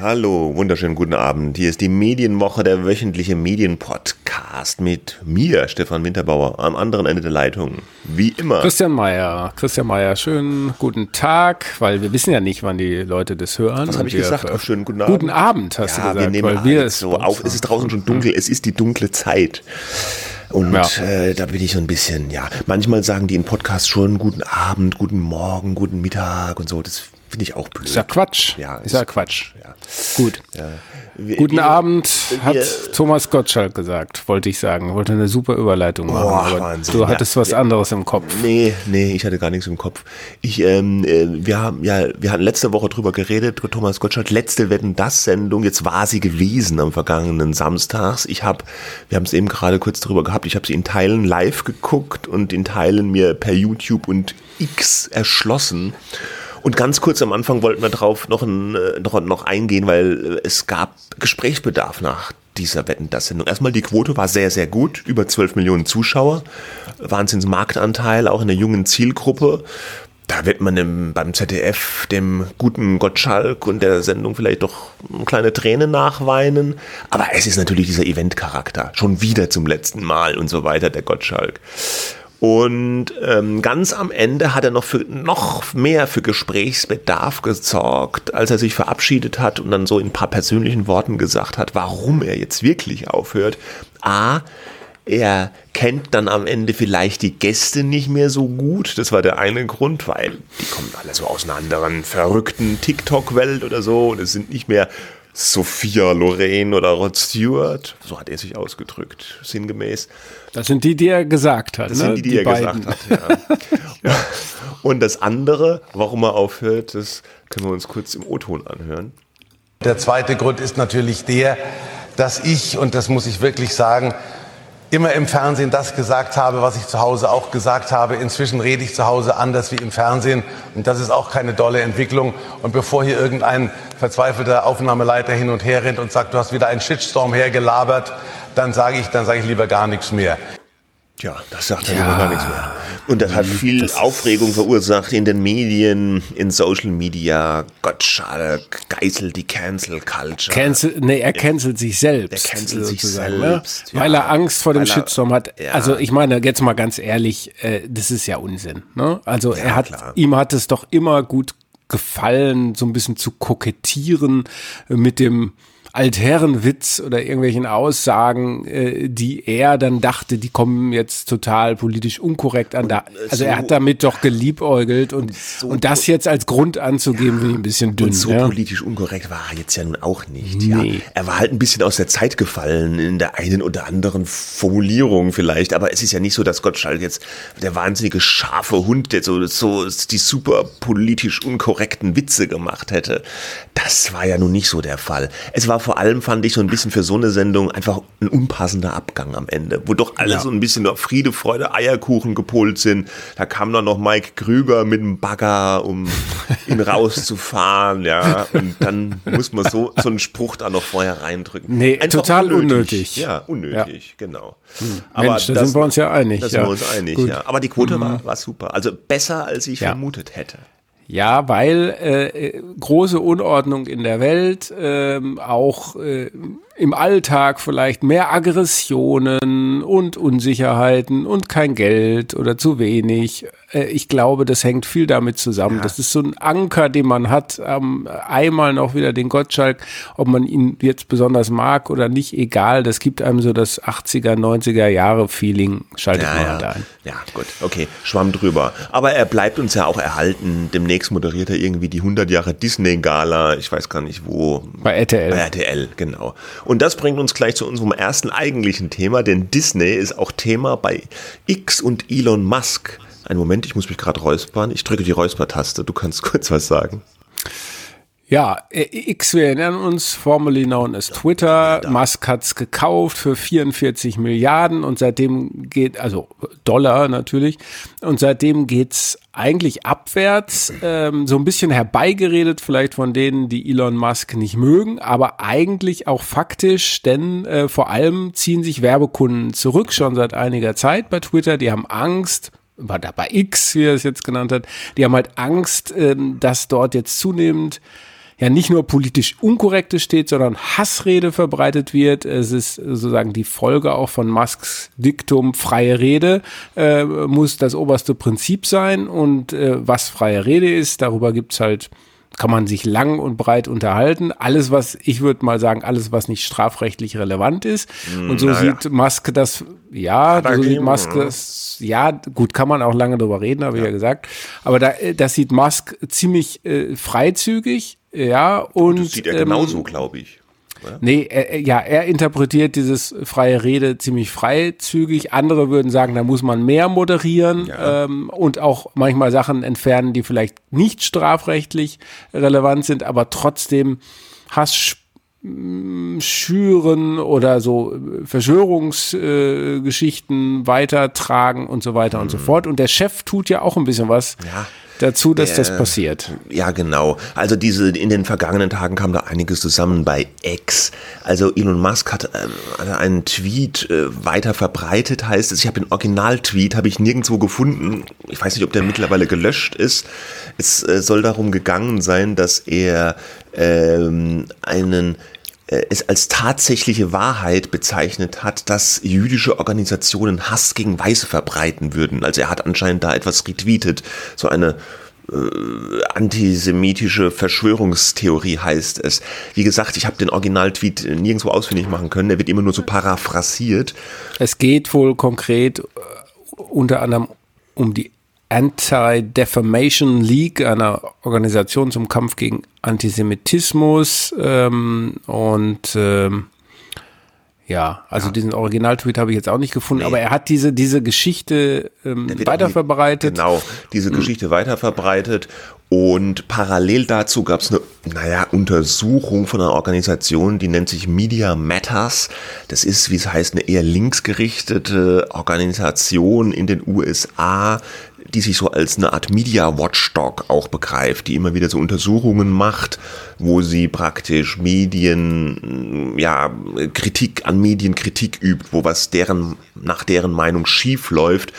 Hallo, wunderschönen guten Abend. Hier ist die Medienwoche, der wöchentliche Medienpodcast mit mir, Stefan Winterbauer, am anderen Ende der Leitung. Wie immer. Christian Mayer. Christian Mayer, schönen guten Tag, weil wir wissen ja nicht, wann die Leute das hören. Was habe ich Wir- gesagt? Ach, schönen guten Abend. Guten Abend, hast ja, du gesagt. wir nehmen weil wir halt so es auf. Es ist draußen schon dunkel. Es ist die dunkle Zeit. Und Ja. äh, da bin ich so ein bisschen, ja, manchmal sagen die in Podcasts schon guten Abend, guten Morgen, guten Mittag und so. Das finde ich auch blöd. Ist ja Quatsch. Ja, ist ja Quatsch. Ja. Gut. Wir- Guten wir- Abend, hat wir- Thomas Gottschalk gesagt, wollte ich sagen. Wollte eine super Überleitung machen, Boah, aber Wahnsinn, du ja. hattest was anderes im Kopf. Nee, nee, ich hatte gar nichts im Kopf. Ich, ähm, äh, wir haben ja, wir hatten letzte Woche drüber geredet, Thomas Gottschalk, letzte Wetten das Sendung, jetzt war sie gewesen am vergangenen Samstags. Ich habe, wir haben es eben gerade kurz drüber gehabt, ich habe sie in Teilen live geguckt und in Teilen mir per YouTube und X erschlossen. Und ganz kurz am Anfang wollten wir drauf noch, ein, äh, noch, noch eingehen, weil äh, es gab Gesprächsbedarf nach dieser Wetten das Sendung. Erstmal die Quote war sehr, sehr gut, über 12 Millionen Zuschauer, Wahnsinns Marktanteil, auch in der jungen Zielgruppe. Da wird man im, beim ZDF dem guten Gottschalk und der Sendung vielleicht doch eine kleine Träne nachweinen. Aber es ist natürlich dieser Eventcharakter. Schon wieder zum letzten Mal und so weiter, der Gottschalk. Und ähm, ganz am Ende hat er noch für noch mehr für Gesprächsbedarf gesorgt, als er sich verabschiedet hat und dann so in ein paar persönlichen Worten gesagt hat, warum er jetzt wirklich aufhört. A, er kennt dann am Ende vielleicht die Gäste nicht mehr so gut. Das war der eine Grund, weil die kommen alle so aus einer anderen verrückten TikTok-Welt oder so und es sind nicht mehr Sophia Loren oder Rod Stewart. So hat er sich ausgedrückt, sinngemäß. Das sind die, die er gesagt hat. Das ne? sind die, die, er beiden. gesagt hat. Ja. Und das andere, warum er aufhört, das können wir uns kurz im O-Ton anhören. Der zweite Grund ist natürlich der, dass ich, und das muss ich wirklich sagen, immer im Fernsehen das gesagt habe, was ich zu Hause auch gesagt habe. Inzwischen rede ich zu Hause anders wie im Fernsehen und das ist auch keine dolle Entwicklung. Und bevor hier irgendein verzweifelter Aufnahmeleiter hin und her rennt und sagt, du hast wieder einen Shitstorm hergelabert, dann sage ich, dann sage ich lieber gar nichts mehr. Tja, das sagt er ja. gar nichts mehr. Und das hat viel Aufregung verursacht in den Medien, in Social Media. Gottschalk geißelt die Cancel Culture. Cancel, nee, er cancelt sich selbst. Der cancelt sich sozusagen, selbst, Ne? ja. Weil er Angst vor dem er- Shitstorm hat. ja. Also ich meine, jetzt mal ganz ehrlich, äh, das ist ja Unsinn. Ne? Also er hat, klar. ihm hat es doch immer gut gefallen, so ein bisschen zu kokettieren mit dem Altherrenwitz oder irgendwelchen Aussagen, äh, die er dann dachte, die kommen jetzt total politisch unkorrekt an. Da, also er so- hat damit doch geliebäugelt und, und, das jetzt als Grund anzugeben, finde ich ein bisschen dünn. Und so ja? politisch unkorrekt war er jetzt ja nun auch nicht. Ja. Nee. Er war halt ein bisschen aus der Zeit gefallen in der einen oder anderen Formulierung vielleicht. Aber es ist ja nicht so, dass Gottschalk jetzt der wahnsinnige scharfe Hund, der so, so die super politisch unkorrekten Witze gemacht hätte. Das war ja nun nicht so der Fall. Es war vor allem, fand ich, so ein bisschen für so eine Sendung einfach ein unpassender Abgang am Ende, wo doch alle Ja. so ein bisschen auf Friede, Freude, Eierkuchen gepolt sind. Da kam dann noch Mike Krüger mit dem Bagger, um ihn rauszufahren, ja. Und dann muss man so, so einen Spruch da noch vorher reindrücken. Nee, total unnötig. Ja, unnötig, genau. Mensch, da sind wir uns ja einig, Da sind ja. wir uns einig, Gut. Mhm. ja. Aber die Quote war, war super. Also besser, als ich Ja. vermutet hätte. Ja, weil äh, große Unordnung in der Welt, ähm, auch äh, im Alltag vielleicht mehr Aggressionen und Unsicherheiten und kein Geld oder zu wenig. Äh, ich glaube, das hängt viel damit zusammen. Das ist so ein Anker, den man hat. Ähm, einmal noch wieder den Gottschalk, ob man ihn jetzt besonders mag oder nicht, egal. Das gibt einem so das 80er, 90er Jahre Feeling. Schaltet Ja, mal ja. da ein. ja, gut, okay, schwamm drüber. Aber er bleibt uns ja auch erhalten. Demnächst demnächst moderiert er irgendwie die 100 Jahre Disney-Gala, ich weiß gar nicht wo. Bei RTL. Bei RTL, genau. Und das bringt uns gleich zu unserem ersten eigentlichen Thema, denn Disney ist auch Thema bei X und Elon Musk. Einen Moment, ich muss mich gerade räuspern. Ich drücke die Räuspertaste, du kannst kurz was sagen. Ja, X, wir erinnern uns, formerly known as Twitter. Musk hat's gekauft für 44 Milliarden und seitdem geht, also Dollar natürlich, und seitdem geht's eigentlich abwärts, ähm, so ein bisschen herbeigeredet vielleicht von denen, die Elon Musk nicht mögen, aber eigentlich auch faktisch, denn äh, vor allem ziehen sich Werbekunden zurück, schon seit einiger Zeit bei Twitter, die haben Angst, bei, bei X, wie er es jetzt genannt hat, die haben halt Angst, ähm, dass dort jetzt zunehmend ja nicht nur politisch unkorrekte steht, sondern Hassrede verbreitet wird. Es ist sozusagen die Folge auch von Musks Diktum freie Rede äh, muss das oberste Prinzip sein und äh, was freie Rede ist, darüber gibt's halt kann man sich lang und breit unterhalten. Alles, was, ich würde mal sagen, alles, was nicht strafrechtlich relevant ist. Und so naja. sieht Musk das, ja, so sieht Musk das, ja, gut, kann man auch lange drüber reden, habe ich ja gesagt. Aber da, äh, das sieht Musk ziemlich äh, freizügig, ja, und. Das sieht er ähm, genauso, glaube ich. Nee, er, ja, er interpretiert dieses freie Rede ziemlich freizügig. Andere würden sagen, da muss man mehr moderieren Ja. ähm, und auch manchmal Sachen entfernen, die vielleicht nicht strafrechtlich relevant sind, aber trotzdem Hass sch- m, schüren oder so Verschwörungsgeschichten äh, weitertragen und so weiter und so fort. Und der Chef tut ja auch ein bisschen was Mhm. Ja. Dazu, dass das Der- passiert. Ja, genau. Also diese in den vergangenen Tagen kam da einiges zusammen bei X. Also Elon Musk hat ähm, einen Tweet äh, weiter verbreitet, heißt es. Ich habe den Original-Tweet habe ich nirgendwo gefunden. Ich weiß nicht, ob der mittlerweile gelöscht ist. Es äh, soll darum gegangen sein, dass er ähm, einen äh, es als tatsächliche Wahrheit bezeichnet hat, dass jüdische Organisationen Hass gegen Weiße verbreiten würden. Also er hat anscheinend da etwas retweetet, so eine äh, antisemitische Verschwörungstheorie heißt es. Wie gesagt, ich habe den Originaltweet nirgendwo ausfindig machen können, der wird immer nur so paraphrasiert. Es geht wohl konkret äh, unter anderem um die Anti-Defamation League, einer Organisation zum Kampf gegen Antisemitismus. Ähm, und ähm, ja, also diesen Originaltweet habe ich jetzt auch nicht gefunden, aber er hat diese, diese Geschichte ähm, weiterverbreitet. Genau, diese Geschichte weiterverbreitet. Und parallel dazu gab es eine, naja, Untersuchung von einer Organisation, die nennt sich Media Matters. Das ist, wie es heißt, eine eher linksgerichtete Organisation in den USA, die sich so als eine Art Media Watchdog auch begreift, die immer wieder so Untersuchungen macht, wo sie praktisch Medien, ja, Kritik an Medien Kritik übt, wo was deren, nach deren Meinung schief läuft.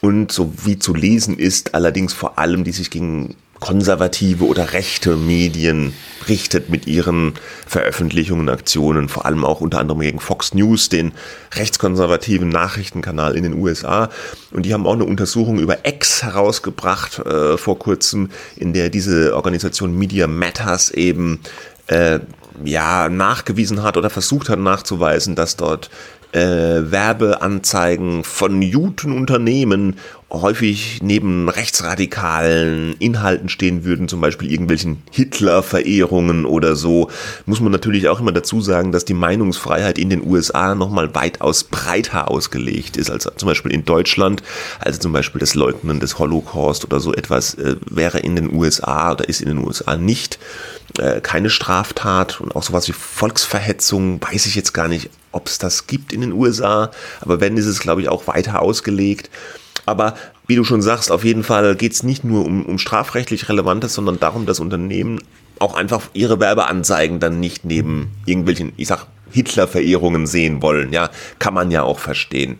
Und so wie zu lesen ist, allerdings vor allem, die sich gegen konservative oder rechte Medien richtet mit ihren Veröffentlichungen, Aktionen, vor allem auch unter anderem gegen Fox News, den rechtskonservativen Nachrichtenkanal in den USA. Und die haben auch eine Untersuchung über X herausgebracht äh, vor kurzem, in der diese Organisation Media Matters eben äh, ja nachgewiesen hat oder versucht hat nachzuweisen, dass dort äh, Werbeanzeigen von guten Unternehmen häufig neben rechtsradikalen Inhalten stehen würden, zum Beispiel irgendwelchen Hitler-Verehrungen oder so, muss man natürlich auch immer dazu sagen, dass die Meinungsfreiheit in den USA nochmal weitaus breiter ausgelegt ist als zum Beispiel in Deutschland. Also zum Beispiel das Leugnen des Holocaust oder so etwas äh, wäre in den USA oder ist in den USA nicht äh, keine Straftat und auch sowas wie Volksverhetzung weiß ich jetzt gar nicht, ob es das gibt in den USA, aber wenn, ist es, glaube ich, auch weiter ausgelegt. Aber wie du schon sagst, auf jeden Fall geht es nicht nur um, um strafrechtlich Relevantes, sondern darum, dass Unternehmen auch einfach ihre Werbeanzeigen dann nicht neben irgendwelchen, ich sag, Hitler-Verehrungen sehen wollen. Ja, kann man ja auch verstehen.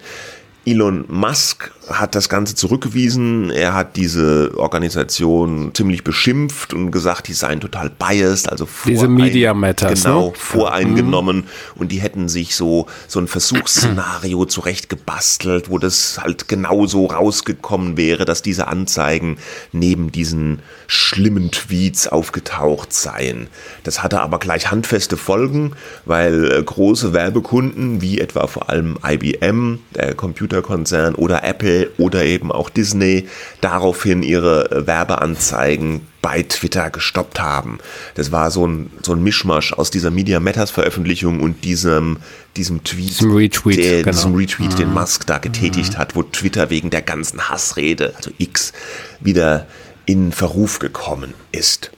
Elon Musk hat das Ganze zurückgewiesen. Er hat diese Organisation ziemlich beschimpft und gesagt, die seien total biased, also Diese Media Matters, genau ne? voreingenommen und die hätten sich so so ein Versuchsszenario zurechtgebastelt, wo das halt genauso rausgekommen wäre, dass diese Anzeigen neben diesen schlimmen Tweets aufgetaucht seien. Das hatte aber gleich handfeste Folgen, weil äh, große Werbekunden wie etwa vor allem IBM, der Computerkonzern oder Apple oder eben auch Disney daraufhin ihre äh, Werbeanzeigen bei Twitter gestoppt haben. Das war so ein, so ein Mischmasch aus dieser Media Matters Veröffentlichung und diesem, diesem Tweet, Diesem Retweet, der, genau. diesem Retweet, den Musk da getätigt hat, wo Twitter wegen der ganzen Hassrede, also X, wieder in Verruf gekommen ist.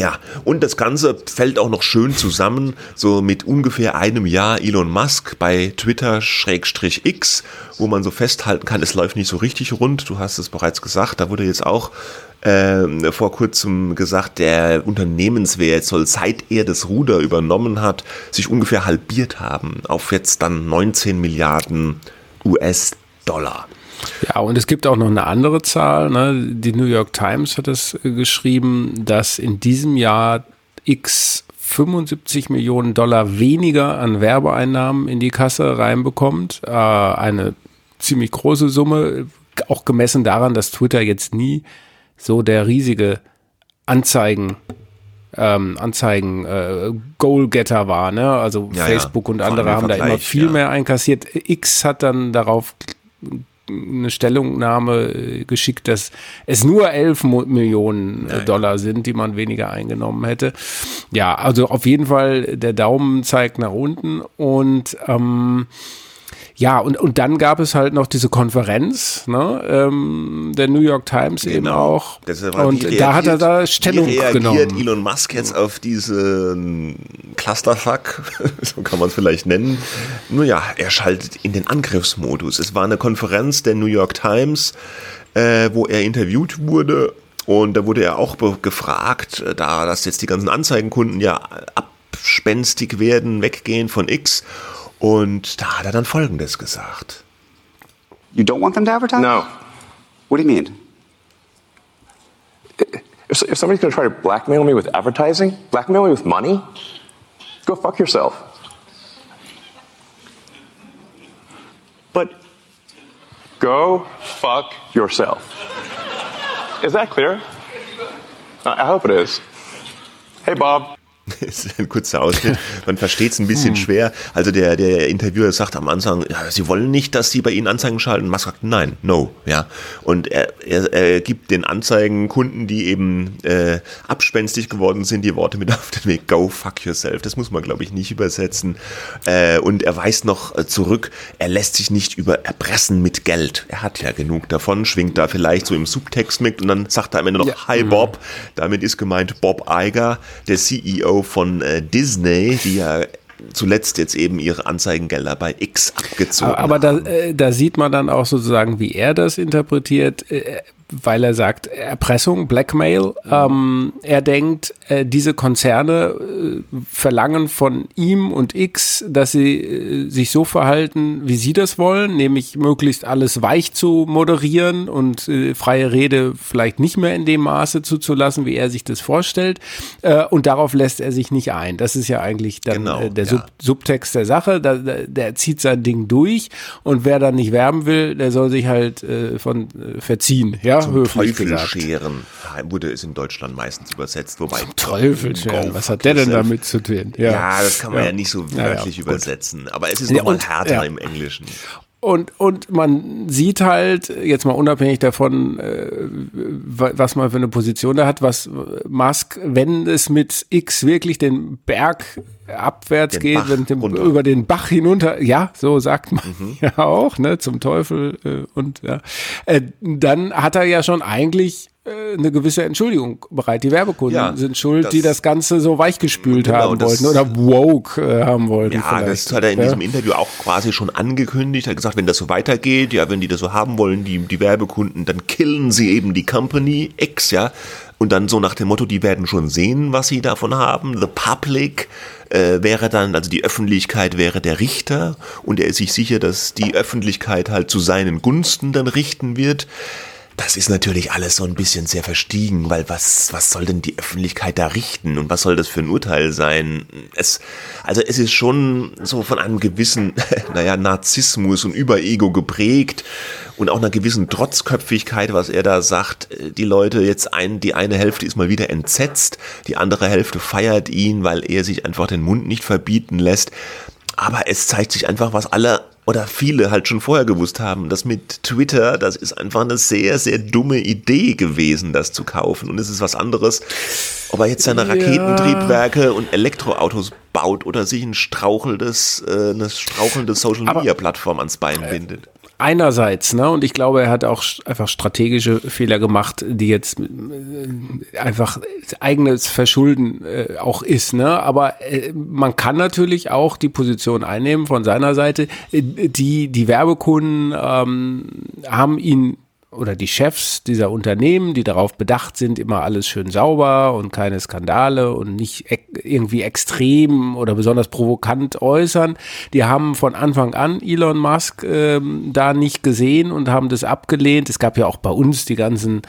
Ja, und das Ganze fällt auch noch schön zusammen, so mit ungefähr einem Jahr Elon Musk bei Twitter-X, wo man so festhalten kann, es läuft nicht so richtig rund. Du hast es bereits gesagt, da wurde jetzt auch ähm, vor kurzem gesagt, der Unternehmenswert soll seit er das Ruder übernommen hat, sich ungefähr halbiert haben auf jetzt dann 19 Milliarden US-Dollar. Ja, und es gibt auch noch eine andere Zahl. Ne? Die New York Times hat es äh, geschrieben, dass in diesem Jahr X 75 Millionen Dollar weniger an Werbeeinnahmen in die Kasse reinbekommt. Äh, eine ziemlich große Summe, auch gemessen daran, dass Twitter jetzt nie so der riesige Anzeigen ähm, Anzeigen äh, Goalgetter war, ne? Also Ja, ja. Facebook und Vor allem andere haben da immer viel ja. mehr einkassiert. X hat dann darauf eine Stellungnahme äh, geschickt, dass es nur 11 Mo Millionen äh, Dollar sind, die man weniger eingenommen hätte. Ja, also auf jeden Fall der Daumen zeigt nach unten und ähm, ja, und, und dann gab es halt noch diese Konferenz, ne, ähm, der New York Times eben Genau. auch. Das war- und wie da hat er reagiert- da Stellung wie reagiert genommen. Elon Musk jetzt auf diesen Clusterfuck, so kann man es vielleicht nennen. Nun ja, er schaltet in den Angriffsmodus. Es war eine Konferenz der New York Times, äh, wo er interviewt wurde und da wurde er auch gefragt, äh, da dass jetzt die ganzen Anzeigenkunden ja abspenstig werden, weggehen von X und da hat er dann Folgendes gesagt. You don't want them to advertise? No. What do you mean? If, if somebody's going to try to blackmail me with advertising, blackmail me with money, go fuck yourself. But Go fuck yourself. Is that clear? I I hope it is. Hey, Bob. Das ist ein kurzer Ausschnitt. Man versteht es ein bisschen schwer. Also der, der Interviewer sagt am Anfang, ja, Sie wollen nicht, dass Sie bei Ihnen Anzeigen schalten. Musk sagt, nein, no. Ja. Und er, er, er gibt den Anzeigenkunden, die eben äh, abspenstig geworden sind, die Worte mit auf den Weg, go fuck yourself. Das muss man, glaube ich, nicht übersetzen. Äh, und er weist noch äh, zurück, er lässt sich nicht über erpressen mit Geld. Er hat ja genug davon, schwingt da vielleicht so im Subtext mit und dann sagt er am Ende noch, hi Bob. Damit ist gemeint Bob Iger, der CEO von äh, Disney, die ja zuletzt jetzt eben ihre Anzeigengelder bei X abgezogen Aber, aber da, äh, da sieht man dann auch sozusagen, wie er das interpretiert, äh, weil er sagt, Erpressung, Blackmail. Ähm, er denkt, äh, diese Konzerne äh, verlangen von ihm und X, dass sie äh, sich so verhalten, wie sie das wollen, nämlich möglichst alles weich zu moderieren und äh, freie Rede vielleicht nicht mehr in dem Maße zuzulassen, wie er sich das vorstellt. Äh, und darauf lässt er sich nicht ein. Das ist ja eigentlich dann Genau, äh, der ja. Sub Subtext der Sache, da, da, der zieht sein Ding durch und wer dann nicht werben will, der soll sich halt von verziehen, ja, Zum höflich Teufel gesagt. scheren wurde es in Deutschland meistens übersetzt, wobei Teufel scheren, Go was hat der denn damit zu tun? Ja, das kann man ja, nicht so Ja, ja, wörtlich gut. übersetzen, aber es ist Ja, nochmal und- härter ja. im Englischen. Und, und man sieht halt, jetzt mal unabhängig davon, äh, wa- was man für eine Position da hat, was Musk, wenn es mit X wirklich den Berg abwärts Den geht, Bach wenn dem, runter. über den Bach hinunter, ja, so sagt man Mhm. ja auch, ne, zum Teufel äh, und ja, äh, dann hat er ja schon eigentlich äh, eine gewisse Entschuldigung bereit. Die Werbekunden Ja, sind schuld, das- die das Ganze so weichgespült Genau, haben das- wollten oder woke äh, haben wollten. Ja, vielleicht. das hat er in ja. diesem Interview auch quasi schon angekündigt. Er hat gesagt, wenn das so weitergeht, ja, wenn die das so haben wollen, die, die Werbekunden, dann killen sie eben die Company X, ja. Und dann so nach dem Motto, die werden schon sehen, was sie davon haben. The Public äh, wäre dann, also die Öffentlichkeit wäre der Richter und er ist sich sicher, dass die Öffentlichkeit halt zu seinen Gunsten dann richten wird. Das ist natürlich alles so ein bisschen sehr verstiegen, weil was, was soll denn die Öffentlichkeit da richten und was soll das für ein Urteil sein? Es, also es ist schon so von einem gewissen, naja, Narzissmus und Überego geprägt und auch einer gewissen Trotzköpfigkeit, was er da sagt. Die Leute jetzt ein, die eine Hälfte ist mal wieder entsetzt, die andere Hälfte feiert ihn, weil er sich einfach den Mund nicht verbieten lässt. Aber es zeigt sich einfach, was alle oder viele halt schon vorher gewusst haben, dass mit Twitter, das ist einfach eine sehr, sehr dumme Idee gewesen, das zu kaufen. Und es ist was anderes, ob er jetzt seine Ja. Raketentriebwerke und Elektroautos baut oder sich ein strauchelndes, äh, eine strauchelnde Social-Media-Plattform ans Bein bindet. Einerseits, ne, und ich glaube, er hat auch einfach strategische Fehler gemacht, die jetzt äh, einfach eigenes Verschulden äh, auch ist, ne, aber äh, man kann natürlich auch die Position einnehmen von seiner Seite, äh, die, die Werbekunden ähm, haben ihn oder die Chefs dieser Unternehmen, die darauf bedacht sind, immer alles schön sauber und keine Skandale und nicht irgendwie extrem oder besonders provokant äußern, die haben von Anfang an Elon Musk ähm, da nicht gesehen und haben das abgelehnt. Es gab ja auch bei uns die ganzen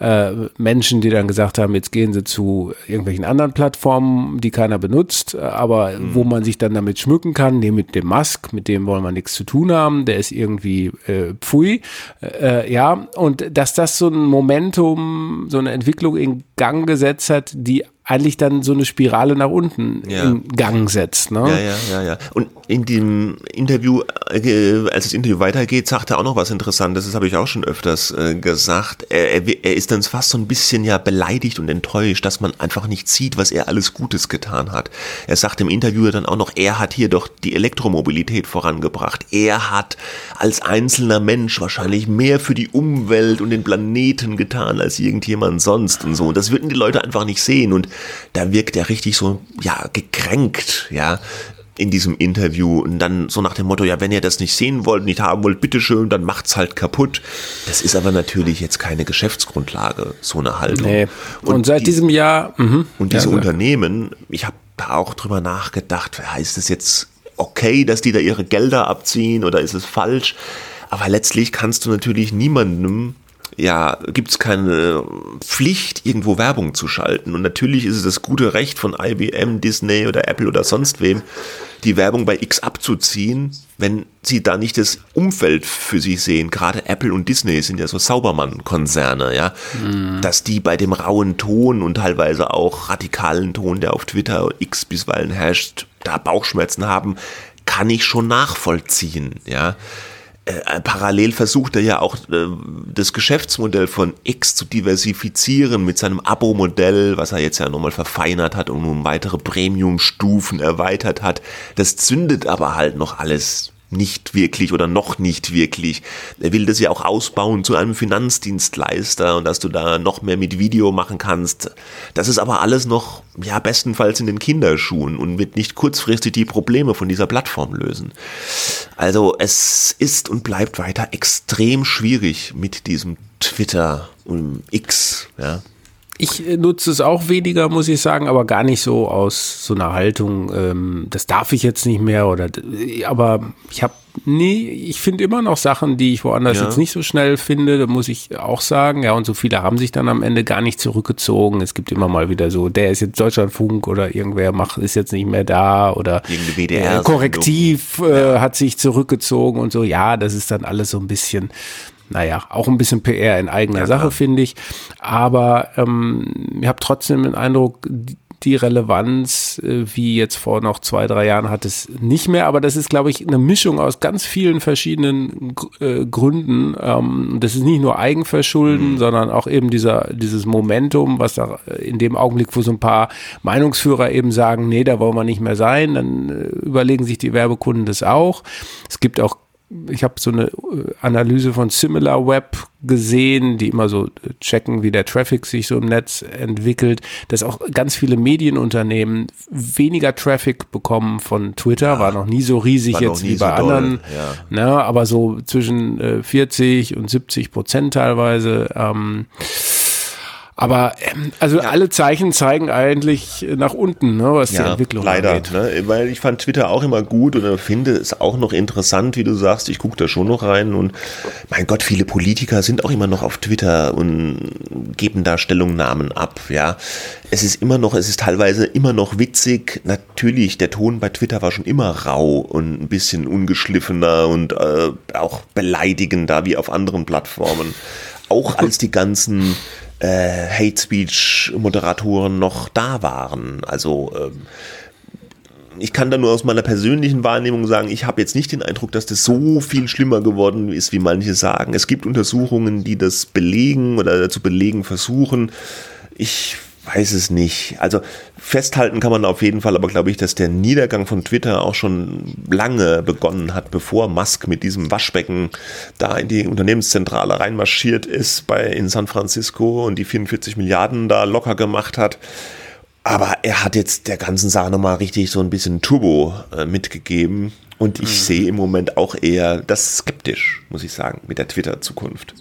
äh, Menschen, die dann gesagt haben, jetzt gehen sie zu irgendwelchen anderen Plattformen, die keiner benutzt, äh, aber wo man sich dann damit schmücken kann, nee, mit dem Musk, mit dem wollen wir nichts zu tun haben, der ist irgendwie äh, pfui. Äh, ja, und dass das so ein Momentum, so eine Entwicklung in Gang gesetzt hat, die eigentlich dann so eine Spirale nach unten Ja. in Gang setzt. Ne? Ja, ja, ja, ja. Und in dem Interview, äh, als das Interview weitergeht, sagt er auch noch was Interessantes. Das habe ich auch schon öfters äh, gesagt. Er, er, er ist dann fast so ein bisschen ja beleidigt und enttäuscht, dass man einfach nicht sieht, was er alles Gutes getan hat. Er sagt im Interview dann auch noch, er hat hier doch die Elektromobilität vorangebracht. Er hat als einzelner Mensch wahrscheinlich mehr für die Umwelt und den Planeten getan als irgendjemand sonst und so. Und das würden die Leute einfach nicht sehen. Und da wirkt er richtig so, ja, gekränkt, ja, in diesem Interview und dann so nach dem Motto, ja, wenn ihr das nicht sehen wollt, nicht haben wollt, bitteschön, dann macht's halt kaputt. Das ist aber natürlich jetzt keine Geschäftsgrundlage, so eine Haltung. Nee. Und, seit die- diesem Jahr, mhm. und diese Ja. Unternehmen, ich habe auch drüber nachgedacht, heißt es jetzt okay, dass die da ihre Gelder abziehen oder ist es falsch? Aber letztlich kannst du natürlich niemandem, ja, gibt es keine Pflicht, irgendwo Werbung zu schalten. Und natürlich ist es das gute Recht von IBM, Disney oder Apple oder sonst wem, die Werbung bei X abzuziehen, wenn sie da nicht das Umfeld für sie sehen. Gerade Apple und Disney sind ja so Saubermann-Konzerne, ja, dass die bei dem rauen Ton und teilweise auch radikalen Ton, der auf Twitter X bisweilen herrscht, da Bauchschmerzen haben, kann ich schon nachvollziehen, ja. Äh, parallel versucht er ja auch äh, das Geschäftsmodell von X zu diversifizieren mit seinem Abo-Modell, was er jetzt ja nochmal verfeinert hat und um weitere Premium-Stufen erweitert hat. Das zündet aber halt noch alles nicht wirklich oder noch nicht wirklich. Er will das ja auch ausbauen zu einem Finanzdienstleister und dass du da noch mehr mit Video machen kannst. Das ist aber alles noch, ja, bestenfalls in den Kinderschuhen und wird nicht kurzfristig die Probleme von dieser Plattform lösen. Also es ist und bleibt weiter extrem schwierig mit diesem Twitter und X, ja. Ich äh, nutze es auch weniger, muss ich sagen, aber gar nicht so aus so einer Haltung, ähm, das darf ich jetzt nicht mehr oder äh, aber ich habe nee, ich finde immer noch Sachen, die ich woanders Ja. jetzt nicht so schnell finde, da muss ich auch sagen, ja, und so viele haben sich dann am Ende gar nicht zurückgezogen. Es gibt immer mal wieder so, der ist jetzt Deutschlandfunk oder irgendwer macht ist jetzt nicht mehr da oder WDR äh, Korrektiv äh, hat sich zurückgezogen und so. Ja, das ist dann alles so ein bisschen naja, auch ein bisschen PR in eigener Sache, finde ich. Aber ähm, ich habe trotzdem den Eindruck, die- Relevanz, äh, wie jetzt vor noch zwei, drei Jahren, hat es nicht mehr. Aber das ist, glaube ich, eine Mischung aus ganz vielen verschiedenen äh, Gründen. Ähm, das ist nicht nur Eigenverschulden, sondern auch eben dieser, dieses Momentum, was da äh, in dem Augenblick, wo so ein paar Meinungsführer eben sagen, nee, da wollen wir nicht mehr sein, dann äh, überlegen sich die Werbekunden das auch. Es gibt auch ich habe so eine äh, Analyse von SimilarWeb gesehen, die immer so äh, checken, wie der Traffic sich so im Netz entwickelt, dass auch ganz viele Medienunternehmen weniger Traffic bekommen von Twitter, war noch nie so riesig jetzt wie so bei doll, anderen, ja. ne, aber so zwischen äh, 40 und 70 Prozent teilweise. Ähm, aber ähm, also alle Zeichen zeigen eigentlich nach unten, ne, was die Entwicklung leider, angeht. ne? weil ich fand Twitter auch immer gut und finde es auch noch interessant, wie du sagst, ich gucke da schon noch rein und mein Gott, viele Politiker sind auch immer noch auf Twitter und geben da Stellungnahmen ab, ja. Es ist immer noch, es ist teilweise immer noch witzig, natürlich, der Ton bei Twitter war schon immer rau und ein bisschen ungeschliffener und äh, auch beleidigender wie auf anderen Plattformen. Auch als die ganzen äh, Hate Speech Moderatoren noch da waren. Also ähm, ich kann da nur aus meiner persönlichen Wahrnehmung sagen, ich habe jetzt nicht den Eindruck, dass das so viel schlimmer geworden ist, wie manche sagen. Es gibt Untersuchungen, die das belegen oder zu belegen versuchen. Ich weiß es nicht. Also festhalten kann man auf jeden Fall, aber glaube ich, dass der Niedergang von Twitter auch schon lange begonnen hat, bevor Musk mit diesem Waschbecken da in die Unternehmenszentrale reinmarschiert ist bei in San Francisco und die 44 Milliarden da locker gemacht hat. Aber er hat jetzt der ganzen Sache nochmal richtig so ein bisschen Turbo äh, mitgegeben. Und ich mhm. sehe im Moment auch eher das skeptisch, muss ich sagen, mit der Twitter-Zukunft.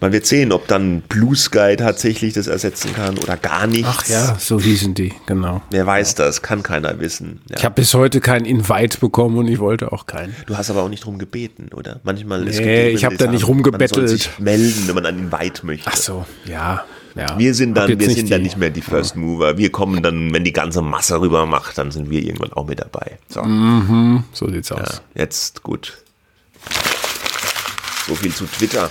Man wird sehen, ob dann Blue Sky tatsächlich das ersetzen kann oder gar nichts. Ach ja, so hießen die, genau. Wer weiß das, kann keiner wissen. Ja. Ich habe bis heute keinen Invite bekommen und ich wollte auch keinen. Du hast aber auch nicht drum gebeten, oder? Manchmal nee, es ich habe da nicht rumgebettelt. Man soll sich melden, wenn man einen Invite möchte. Ach so, ja. Ja, wir sind dann, wir sind dann nicht mehr die First Mover. Wir kommen dann, wenn die ganze Masse rüber macht, dann sind wir irgendwann auch mit dabei. So, mhm, so sieht's aus. Ja, jetzt gut. So viel zu Twitter.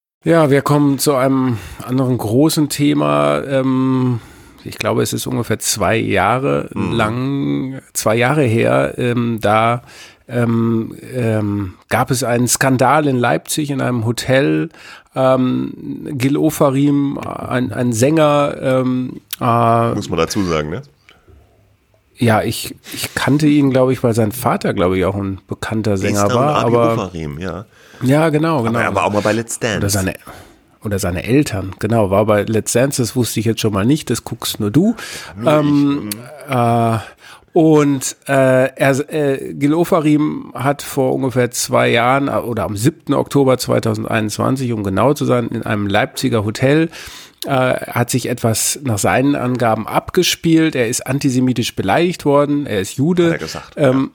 Ja, wir kommen zu einem anderen großen Thema. Ähm, ich glaube, es ist ungefähr zwei Jahre mhm. lang, zwei Jahre her, ähm, da ähm, ähm, gab es einen Skandal in Leipzig in einem Hotel. Ähm, Gil Ofarim, ein, ein Sänger. Ähm, äh, Muss man dazu sagen, ne? Ja, ich, ich kannte ihn, glaube ich, weil sein Vater, glaube ich, auch ein bekannter Sänger war. Aber Ofarim, ja. Ja, genau, genau. Aber, aber auch mal bei Let's Dance. Oder seine, oder seine Eltern, genau, war bei Let's Dance, das wusste ich jetzt schon mal nicht, das guckst nur du. Nur ähm, äh, und äh, er, äh, Gil Ofarim hat vor ungefähr zwei Jahren äh, oder am 7. Oktober 2021, um genau zu sein, in einem Leipziger Hotel äh, hat sich etwas nach seinen Angaben abgespielt. Er ist antisemitisch beleidigt worden. Er ist Jude. Hat er gesagt. Ähm,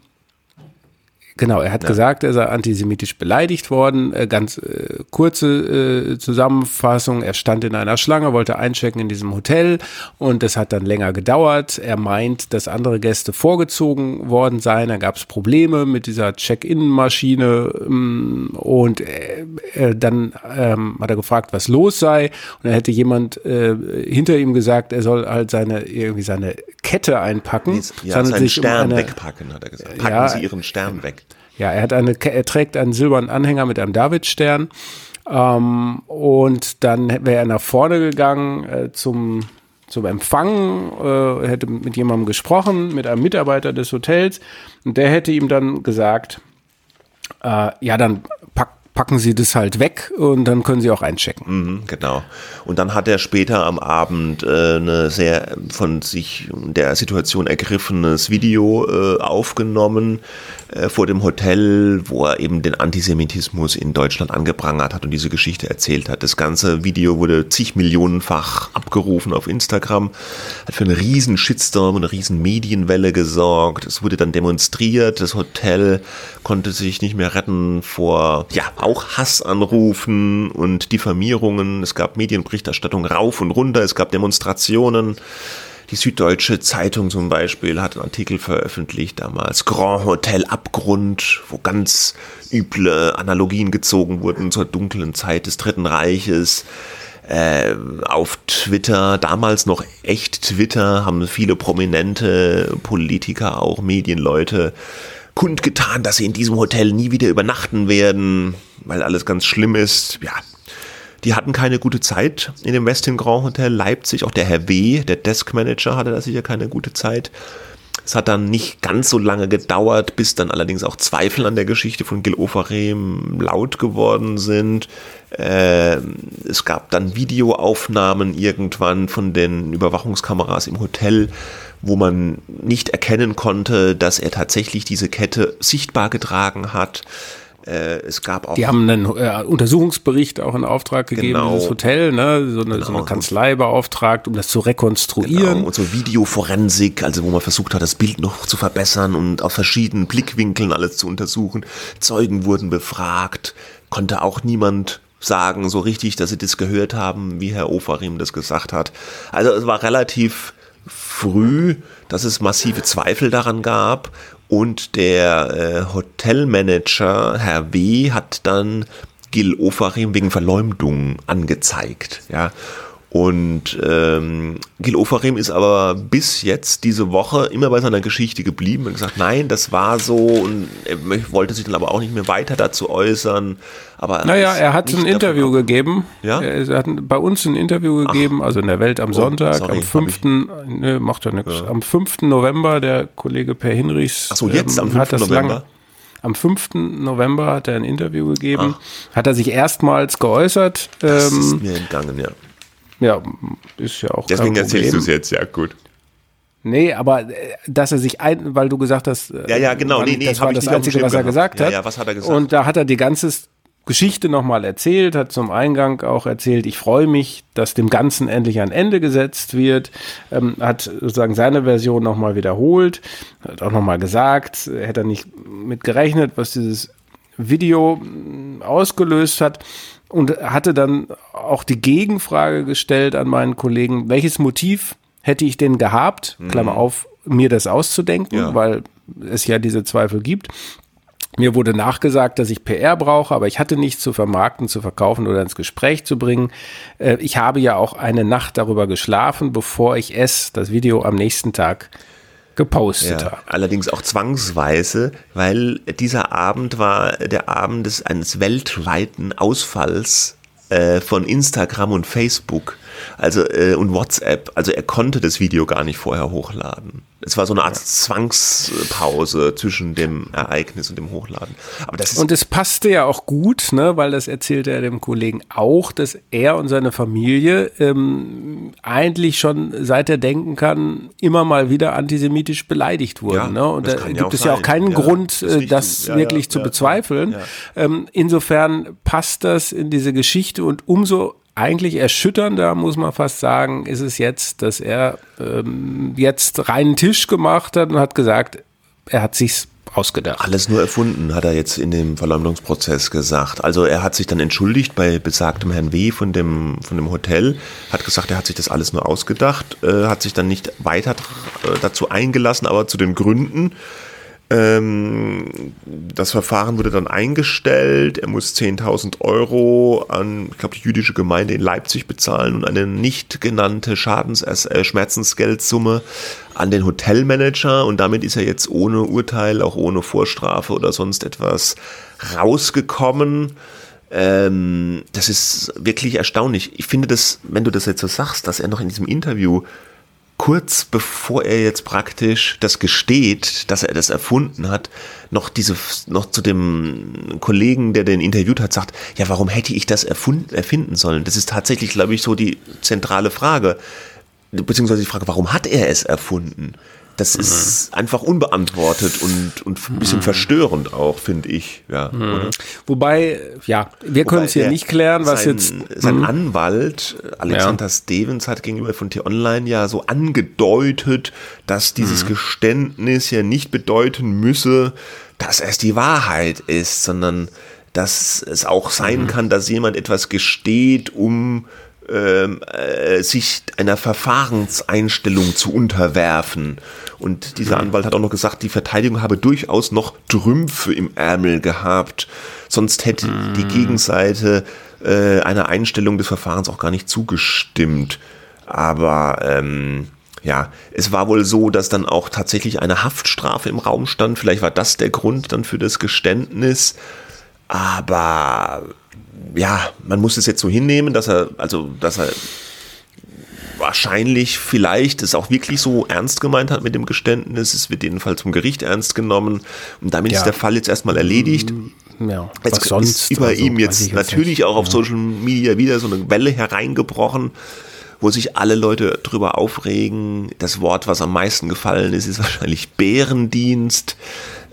Genau, er hat ja. gesagt, er sei antisemitisch beleidigt worden. Äh, ganz äh, kurze äh, Zusammenfassung. Er stand in einer Schlange, wollte einchecken in diesem Hotel und es hat dann länger gedauert. Er meint, dass andere Gäste vorgezogen worden seien. Da gab es Probleme mit dieser Check-in-Maschine ähm, und äh, dann ähm, hat er gefragt, was los sei. Und dann hätte jemand äh, hinter ihm gesagt, er soll halt seine irgendwie seine Kette einpacken. Ja, seinen Stern um eine, wegpacken, hat er gesagt. Packen ja, Sie Ihren Stern weg. Ja, er hat eine, er trägt einen silbernen Anhänger mit einem Davidstern. Ähm, und dann wäre er nach vorne gegangen äh, zum, zum Empfang, äh, hätte mit jemandem gesprochen, mit einem Mitarbeiter des Hotels. Und der hätte ihm dann gesagt, äh, ja, dann packen Sie das halt weg und dann können Sie auch einchecken. Mhm, genau. Und dann hat er später am Abend äh, eine sehr von sich der Situation ergriffenes Video äh, aufgenommen äh, vor dem Hotel, wo er eben den Antisemitismus in Deutschland angeprangert hat und diese Geschichte erzählt hat. Das ganze Video wurde zig Millionenfach abgerufen auf Instagram, hat für einen riesen Shitstorm, eine riesen Medienwelle gesorgt. Es wurde dann demonstriert, das Hotel konnte sich nicht mehr retten vor, ja, auch Hassanrufen und Diffamierungen. Es gab Medienberichterstattung rauf und runter, es gab Demonstrationen. Die Süddeutsche Zeitung zum Beispiel hat einen Artikel veröffentlicht damals, Grand Hotel Abgrund, wo ganz üble Analogien gezogen wurden zur dunklen Zeit des Dritten Reiches. Äh, auf Twitter, damals noch echt Twitter, haben viele prominente Politiker, auch Medienleute, kundgetan, dass sie in diesem Hotel nie wieder übernachten werden, weil alles ganz schlimm ist. Ja, die hatten keine gute Zeit in dem Westin Grand Hotel Leipzig. Auch der Herr W., der Desk Manager, hatte da sicher keine gute Zeit. Es hat dann nicht ganz so lange gedauert, bis dann allerdings auch Zweifel an der Geschichte von Gil Ofarim laut geworden sind. Äh, es gab dann Videoaufnahmen irgendwann von den Überwachungskameras im Hotel, wo man nicht erkennen konnte, dass er tatsächlich diese Kette sichtbar getragen hat. Äh, es gab auch. Die haben einen äh, Untersuchungsbericht auch in Auftrag gegeben, Genau. dieses Hotel, ne? so, eine, so Genau. eine Kanzlei beauftragt, um das zu rekonstruieren. Genau, und so Videoforensik, also wo man versucht hat, das Bild noch zu verbessern und aus verschiedenen Blickwinkeln alles zu untersuchen. Zeugen wurden befragt, konnte auch niemand sagen so richtig, dass sie das gehört haben, wie Herr Ofarim das gesagt hat. Also es war relativ früh, dass es massive Zweifel daran gab und der äh, Hotelmanager, Herr W., hat dann Gil Ofarim wegen Verleumdung angezeigt. Ja. Und ähm, Gil Ofarim ist aber bis jetzt diese Woche immer bei seiner Geschichte geblieben und gesagt, nein, das war so und er wollte sich dann aber auch nicht mehr weiter dazu äußern. Aber Naja, ist er hat ein Interview gegeben. Ja? Er hat bei uns ein Interview gegeben, also in der Welt am Sonntag, sorry, am hab 5. Ne, macht ja nichts. Am 5. November, der Kollege Per Hinrichs. Ach so, jetzt am hat 5. das November? Lang, am 5. November hat er ein Interview gegeben. Hat er sich erstmals geäußert. Das ist Ähm, mir entgangen, ja. Ja, ist ja auch Deswegen erzählst du es jetzt, ja gut. Nee, aber äh, dass er sich ein, weil du gesagt hast, äh, Ja, ja, genau. Nee, nee, das war das Einzige, was er gehabt. gesagt Ja, hat. ja, was hat er gesagt? Und da hat er die ganze Geschichte nochmal erzählt, hat zum Eingang auch erzählt, ich freue mich, dass dem Ganzen endlich ein Ende gesetzt wird, ähm, hat sozusagen seine Version nochmal wiederholt, hat auch nochmal gesagt, hätte er nicht mit gerechnet, was dieses Video mh, ausgelöst hat und hatte dann auch die Gegenfrage gestellt an meinen Kollegen, welches Motiv hätte ich denn gehabt, Klammer auf, mir das auszudenken, Ja. weil es ja diese Zweifel gibt. Mir wurde nachgesagt, dass ich PR brauche, aber ich hatte nichts zu vermarkten, zu verkaufen oder ins Gespräch zu bringen. Äh, Ich habe ja auch eine Nacht darüber geschlafen, bevor ich es, das Video, am nächsten Tag gepostet Ja, habe. allerdings auch zwangsweise, weil dieser Abend war der Abend des, eines weltweiten Ausfalls äh, von Instagram und Facebook also äh, und WhatsApp. Also er konnte das Video gar nicht vorher hochladen. Es war so eine Art Zwangspause zwischen dem Ereignis und dem Hochladen. Aber das Und es passte ja auch gut, ne, weil das erzählte er dem Kollegen auch, dass er und seine Familie ähm, eigentlich schon seit er denken kann, immer mal wieder antisemitisch beleidigt wurden. Ja, ne? Und da ja gibt es ja auch keinen Ja, Grund, das äh, das Ja, ja, wirklich zu ja, bezweifeln. ja. Ähm, insofern passt das in diese Geschichte und umso eigentlich erschütternder, muss man fast sagen, ist es jetzt, dass er ähm, jetzt reinen Tisch gemacht hat und hat gesagt, er hat sich's ausgedacht. Alles nur erfunden, hat er jetzt in dem Verleumdungsprozess gesagt. Also er hat sich dann entschuldigt bei besagtem Herrn W. von dem, von dem Hotel, hat gesagt, er hat sich das alles nur ausgedacht, äh, hat sich dann nicht weiter äh, dazu eingelassen, aber zu den Gründen. Ähm, das Verfahren wurde dann eingestellt. Er muss 10.000 Euro an, ich glaube, die jüdische Gemeinde in Leipzig bezahlen und eine nicht genannte Schadens äh, Schmerzensgeldsumme an den Hotelmanager. Und damit ist er jetzt ohne Urteil, auch ohne Vorstrafe oder sonst etwas rausgekommen. Ähm, das ist wirklich erstaunlich. Ich finde das, wenn du das jetzt so sagst, dass er noch in diesem Interview kurz bevor er jetzt praktisch das gesteht, dass er das erfunden hat, noch diese, noch zu dem Kollegen, der den interviewt hat, sagt, ja, warum hätte ich das erfunden, erfinden sollen? Das ist tatsächlich, glaube ich, so die zentrale Frage. Beziehungsweise die Frage, warum hat er es erfunden? Das ist einfach unbeantwortet und, und ein bisschen verstörend auch, finde ich. Ja, oder? Wobei, ja, wir können es hier nicht klären, was sein, jetzt. Sein Mhm. Anwalt, Alexander Stevens, hat gegenüber von T-Online ja so angedeutet, dass dieses Mhm. Geständnis ja nicht bedeuten müsse, dass es die Wahrheit ist, sondern dass es auch sein Mhm. kann, dass jemand etwas gesteht, um äh, sich einer Verfahrenseinstellung zu unterwerfen. Und Mhm. dieser Anwalt hat auch noch gesagt, die Verteidigung habe durchaus noch Trümpfe im Ärmel gehabt. Sonst hätte die Mhm. Gegenseite äh, einer Einstellung des Verfahrens auch gar nicht zugestimmt. Aber ähm, ja, es war wohl so, dass dann auch tatsächlich eine Haftstrafe im Raum stand. Vielleicht war das der Grund dann für das Geständnis. Aber ja, man muss es jetzt so hinnehmen, dass er, also, dass er wahrscheinlich vielleicht es auch wirklich so ernst gemeint hat mit dem Geständnis. Es wird jedenfalls vom Gericht ernst genommen. Und damit Ja. ist der Fall jetzt erstmal erledigt. Ja, Jetzt was sonst ist über oder so, ihm jetzt ich natürlich auch auf Social Media wieder so eine Welle hereingebrochen, wo sich alle Leute drüber aufregen. Das Wort, was am meisten gefallen ist, ist wahrscheinlich Bärendienst.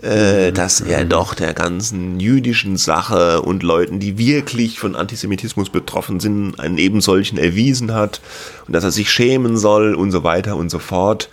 Äh, dass er doch der ganzen jüdischen Sache und Leuten, die wirklich von Antisemitismus betroffen sind, einen eben solchen erwiesen hat und dass er sich schämen soll und so weiter und so fort.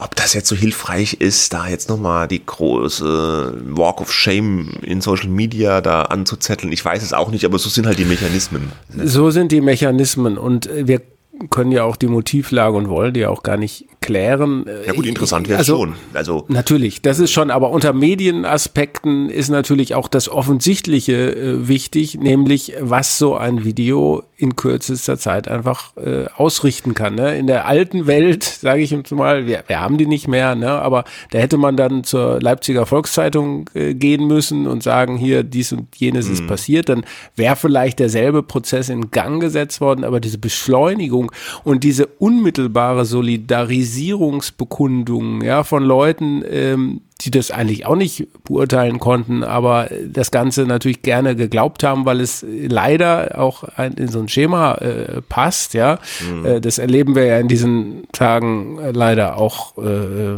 Ob das jetzt so hilfreich ist, da jetzt nochmal die große Walk of Shame in Social Media da anzuzetteln, ich weiß es auch nicht, aber so sind halt die Mechanismen. So sind die Mechanismen und wir können ja auch die Motivlage und wollen die auch gar nicht klären. Ja gut, interessant wäre also, schon. Also natürlich, das ist schon, aber unter Medienaspekten ist natürlich auch das Offensichtliche äh, wichtig, nämlich was so ein Video in kürzester Zeit einfach äh, ausrichten kann. Ne? In der alten Welt, sage ich jetzt mal, wir, wir haben die nicht mehr, ne? aber da hätte man dann zur Leipziger Volkszeitung äh, gehen müssen und sagen, hier, dies und jenes mhm. ist passiert, dann wäre vielleicht derselbe Prozess in Gang gesetzt worden, aber diese Beschleunigung und diese unmittelbare Solidarisierungsbekundung ja, von Leuten, ähm, die das eigentlich auch nicht beurteilen konnten, aber das Ganze natürlich gerne geglaubt haben, weil es leider auch in so ein Schema äh, passt, ja. Mhm. Äh, das erleben wir ja in diesen Tagen leider auch äh,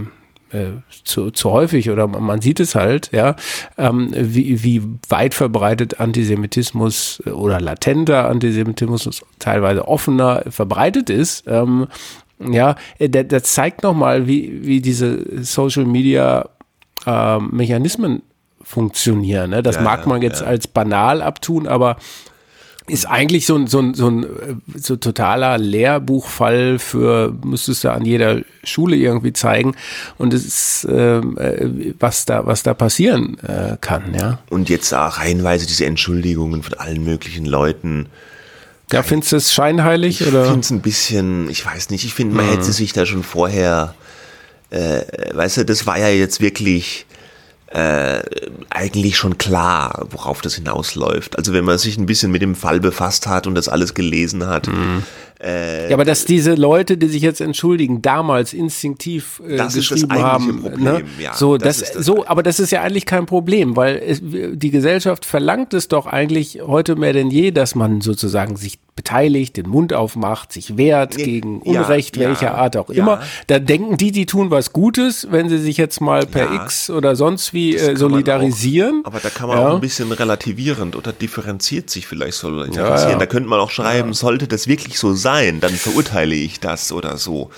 äh, zu, zu häufig oder man sieht es halt, ja, ähm, wie, wie weit verbreitet Antisemitismus oder latenter Antisemitismus teilweise offener verbreitet ist. Ähm, ja, der, der zeigt nochmal, wie, wie diese Social Media äh, Mechanismen funktionieren. Ne? Das ja, mag man jetzt ja. als banal abtun, aber ist eigentlich so ein, so ein, so ein so totaler Lehrbuchfall für, müsstest du an jeder Schule irgendwie zeigen. Und es ist, ähm, äh, was da, was da passieren äh, kann, ja. Und jetzt auch reihenweise diese Entschuldigungen von allen möglichen Leuten. Ja, findest du es scheinheilig? Ich finde es ein bisschen, ich weiß nicht, ich finde, man mhm. hätte sich da schon vorher äh, weißt du, das war ja jetzt wirklich äh, eigentlich schon klar, worauf das hinausläuft. Also wenn man sich ein bisschen mit dem Fall befasst hat und das alles gelesen hat, mhm. Äh, ja, aber dass diese Leute, die sich jetzt entschuldigen, damals instinktiv äh, das geschrieben ist das haben, Problem, ne? ja, so, das, das, das so, aber das ist ja eigentlich kein Problem, weil es, die Gesellschaft verlangt es doch eigentlich heute mehr denn je, dass man sozusagen sich beteiligt, den Mund aufmacht, sich wehrt gegen Unrecht, ja, welcher ja, Art auch immer. Da denken die, die tun was Gutes, wenn sie sich jetzt mal per X oder sonst wie äh, solidarisieren. Auch, aber da kann man auch ein bisschen relativierend oder differenziert sich vielleicht solidarisieren. Da könnte man auch schreiben, sollte das wirklich so sein, sein, dann verurteile ich das oder so.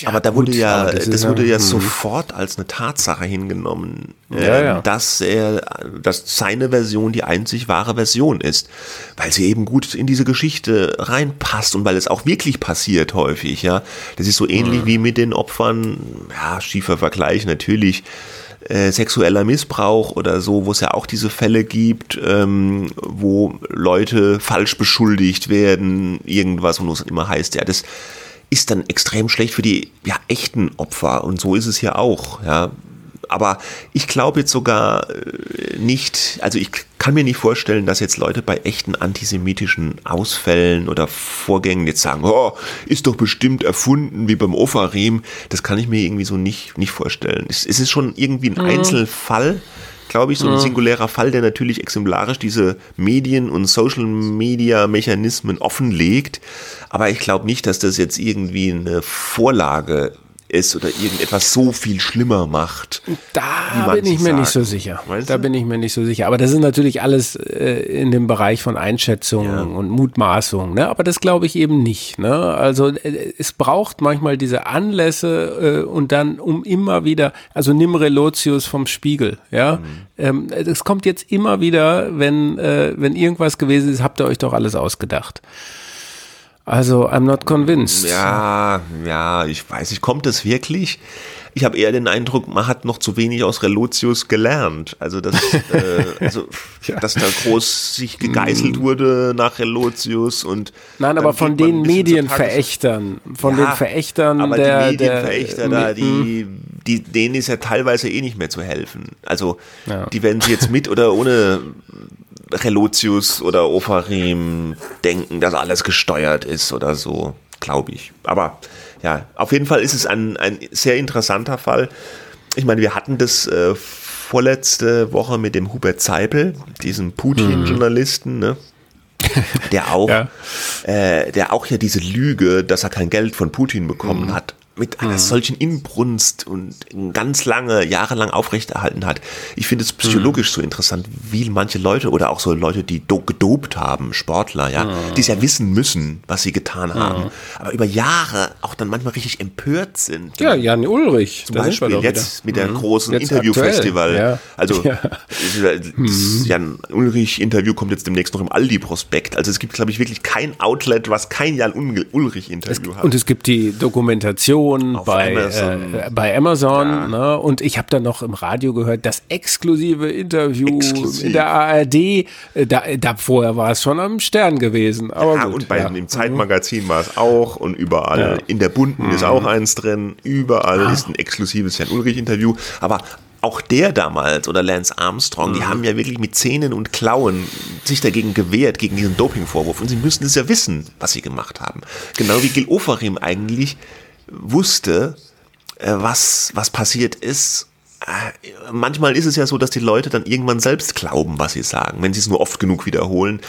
Ja, aber da wurde gut, ja, das, wurde ja, ja hm. sofort als eine Tatsache hingenommen, äh, dass er, dass seine Version die einzig wahre Version ist, weil sie eben gut in diese Geschichte reinpasst und weil es auch wirklich passiert häufig, ja. Das ist so ähnlich mhm. wie mit den Opfern, ja, schiefer Vergleich natürlich, äh, sexueller Missbrauch oder so, wo es ja auch diese Fälle gibt, ähm, wo Leute falsch beschuldigt werden, irgendwas, und es immer heißt, ja, das ist dann extrem schlecht für die ja, echten Opfer und so ist es ja auch, ja. Aber ich glaube jetzt sogar äh, nicht, also ich kann mir nicht vorstellen, dass jetzt Leute bei echten antisemitischen Ausfällen oder Vorgängen jetzt sagen, oh, ist doch bestimmt erfunden wie beim Ofarim. Das kann ich mir irgendwie so nicht, nicht vorstellen. Es, es ist schon irgendwie ein mhm. Einzelfall, glaube ich, so ein mhm. singulärer Fall, der natürlich exemplarisch diese Medien- und Social-Media-Mechanismen offenlegt. Aber ich glaube nicht, dass das jetzt irgendwie eine Vorlage ist oder irgendetwas so viel schlimmer macht. Da bin ich mir sagen. nicht so sicher. Weißt da bin ich mir nicht so sicher. Aber das ist natürlich alles äh, in dem Bereich von Einschätzungen ja. und Mutmaßungen. Ne? Aber das glaube ich eben nicht. Ne? Also äh, es braucht manchmal diese Anlässe äh, und dann um immer wieder, also nimm Relotius vom Spiegel. Ja, mhm. ähm, kommt jetzt immer wieder, wenn äh, wenn irgendwas gewesen ist, habt ihr euch doch alles ausgedacht. Also, I'm not convinced. Ja, ja, ich weiß nicht, kommt es wirklich? Ich habe eher den Eindruck, man hat noch zu wenig aus Relotius gelernt. Also, dass, äh, also, ja. dass da groß sich gegeißelt wurde nach Relotius und. Nein, aber von den Medienverächtern, von ja, den Verächtern aber der. Die Medienverächter der, da, die, die, denen ist ja teilweise eh nicht mehr zu helfen. Also, ja. die werden sie jetzt mit oder ohne Relotius oder Ofarim denken, dass alles gesteuert ist oder so, glaube ich. Aber ja, auf jeden Fall ist es ein, ein sehr interessanter Fall. Ich meine, wir hatten das äh, vorletzte Woche mit dem Hubert Zeipel, diesem Putin-Journalisten, ne? der auch, ja. äh, der auch ja diese Lüge, dass er kein Geld von Putin bekommen mhm. hat, mit einer solchen Inbrunst und ganz lange, jahrelang aufrechterhalten hat. Ich finde es psychologisch so interessant, wie manche Leute oder auch so Leute, die do gedopt haben, Sportler, ja, die es ja wissen müssen, was sie getan haben, aber über Jahre auch dann manchmal richtig empört sind. Ja, Jan Ulrich. Zum Beispiel jetzt mit der Mhm. großen Interviewfestival. ja. Also Ja. Jan Ulrich Interview kommt jetzt demnächst noch im Aldi Prospekt. Also es gibt glaube ich wirklich kein Outlet, was kein Jan Ul- Ulrich Interview hat. Und es gibt die Dokumentation Auf bei Amazon. Äh, bei Amazon. Ne? Und ich habe dann noch im Radio gehört, das exklusive Interview Exklusiv. in der ARD. Äh, da, da vorher war es schon am Stern gewesen. Aber ja, gut, und bei ja. im Zeitmagazin war es auch und überall. Ja. In der Bunten ist Mhm. auch eins drin. Überall ist ein exklusives Jan Ulrich Interview. Aber auch der damals oder Lance Armstrong, Mhm. die haben ja wirklich mit Zähnen und Klauen sich dagegen gewehrt, gegen diesen Dopingvorwurf. Und sie müssen es ja wissen, was sie gemacht haben. Genau wie Gil Ofarim eigentlich wusste, äh, was, was passiert ist. Äh, Manchmal ist es ja so, dass die Leute dann irgendwann selbst glauben, was sie sagen. Wenn sie es nur oft genug wiederholen,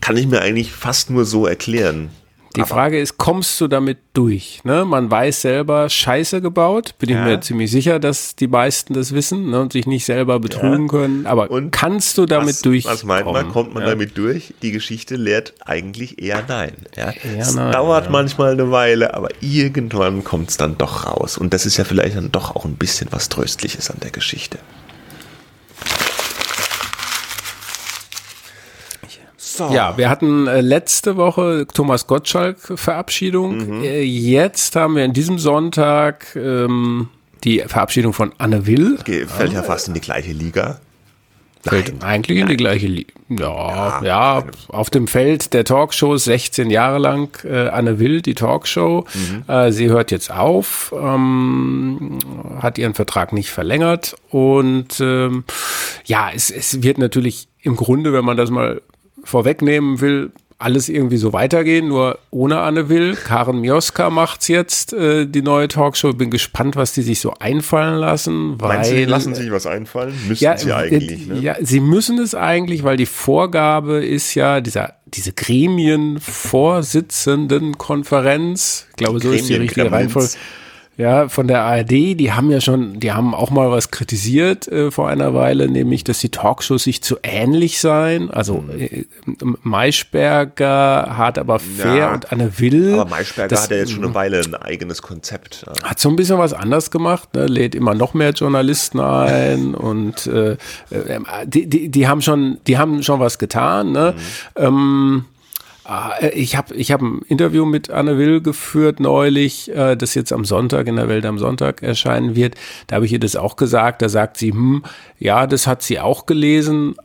kann ich mir eigentlich fast nur so erklären. Die Frage ist, kommst du damit durch? Ne? Man weiß selber, Scheiße gebaut. Bin ich Ja. mir ziemlich sicher, dass die meisten das wissen ne? und sich nicht selber betrügen können. Aber Und kannst du damit was, durch? Was meint man? Kommt man ja. damit durch? Die Geschichte lehrt eigentlich eher nein. Ja? es nein, dauert ja. manchmal eine Weile, aber irgendwann kommt es dann doch raus. Und das ist ja vielleicht dann doch auch ein bisschen was Tröstliches an der Geschichte. So. Ja, wir hatten äh, letzte Woche Thomas Gottschalk Verabschiedung. Mhm. Äh, jetzt haben wir in diesem Sonntag ähm, die Verabschiedung von Anne Will. Ge- Fällt ja fast in die gleiche Liga. Fällt eigentlich in die gleiche Liga. Ja, ja, auf dem Feld der Talkshows 16 Jahre lang äh, Anne Will, die Talkshow. Äh, sie hört jetzt auf, ähm, hat ihren Vertrag nicht verlängert und ähm, ja, es, es wird natürlich im Grunde, wenn man das mal vorwegnehmen will, alles irgendwie so weitergehen, nur ohne Anne Will. Karen Mioska macht's jetzt, äh, die neue Talkshow. Bin gespannt, was die sich so einfallen lassen, weil Meinst du, lassen sich was einfallen? Müssen ja, sie äh, eigentlich. Ne? ja, sie müssen es eigentlich, weil die Vorgabe ist ja dieser diese Gremienvorsitzendenkonferenz, ich glaube, so ist die richtige Gremienkremlenz. Reihenfolge. Ja, von der ARD, die haben ja schon, die haben auch mal was kritisiert äh, vor einer Weile, nämlich, dass die Talkshows sich zu ähnlich seien. Also Mhm. äh, Maischberger, Hart aber fair Ja, und Anne Will. Aber Maischberger das- hat ja jetzt schon eine Weile ein eigenes Konzept. Ja. hat so ein bisschen was anders gemacht, ne? lädt immer noch mehr Journalisten ein und äh, äh, die, die, die haben schon, die haben schon was getan. Ne? Ähm, ah, äh, ich habe ich hab ein Interview mit Anne Will geführt neulich, äh, das jetzt am Sonntag in der Welt am Sonntag erscheinen wird. Da habe ich ihr das auch gesagt. Da sagt sie, hm, ja, das hat sie auch gelesen,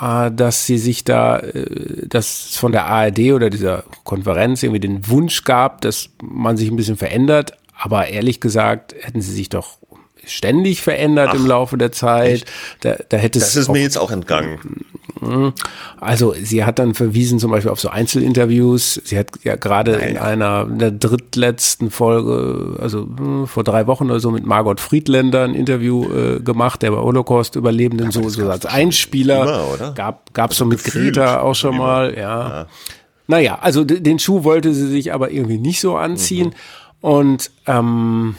äh, dass sie sich da, äh, dass es von der ARD oder dieser Konferenz irgendwie den Wunsch gab, dass man sich ein bisschen verändert. Aber ehrlich gesagt, hätten sie sich doch ständig verändert im Laufe der Zeit. Da, da hätte Das ist auch mir jetzt auch entgangen. also sie hat dann verwiesen zum Beispiel auf so Einzelinterviews. Sie hat ja gerade in einer der drittletzten Folge, also hm, vor drei Wochen oder so, mit Margot Friedländer ein Interview äh, gemacht, der bei Holocaust-Überlebenden so, so als Einspieler. immer, oder? Gab gab's so mit gefühlt Greta auch schon immer. mal, ja. Naja, also den Schuh wollte sie sich aber irgendwie nicht so anziehen. Mhm. Und ähm,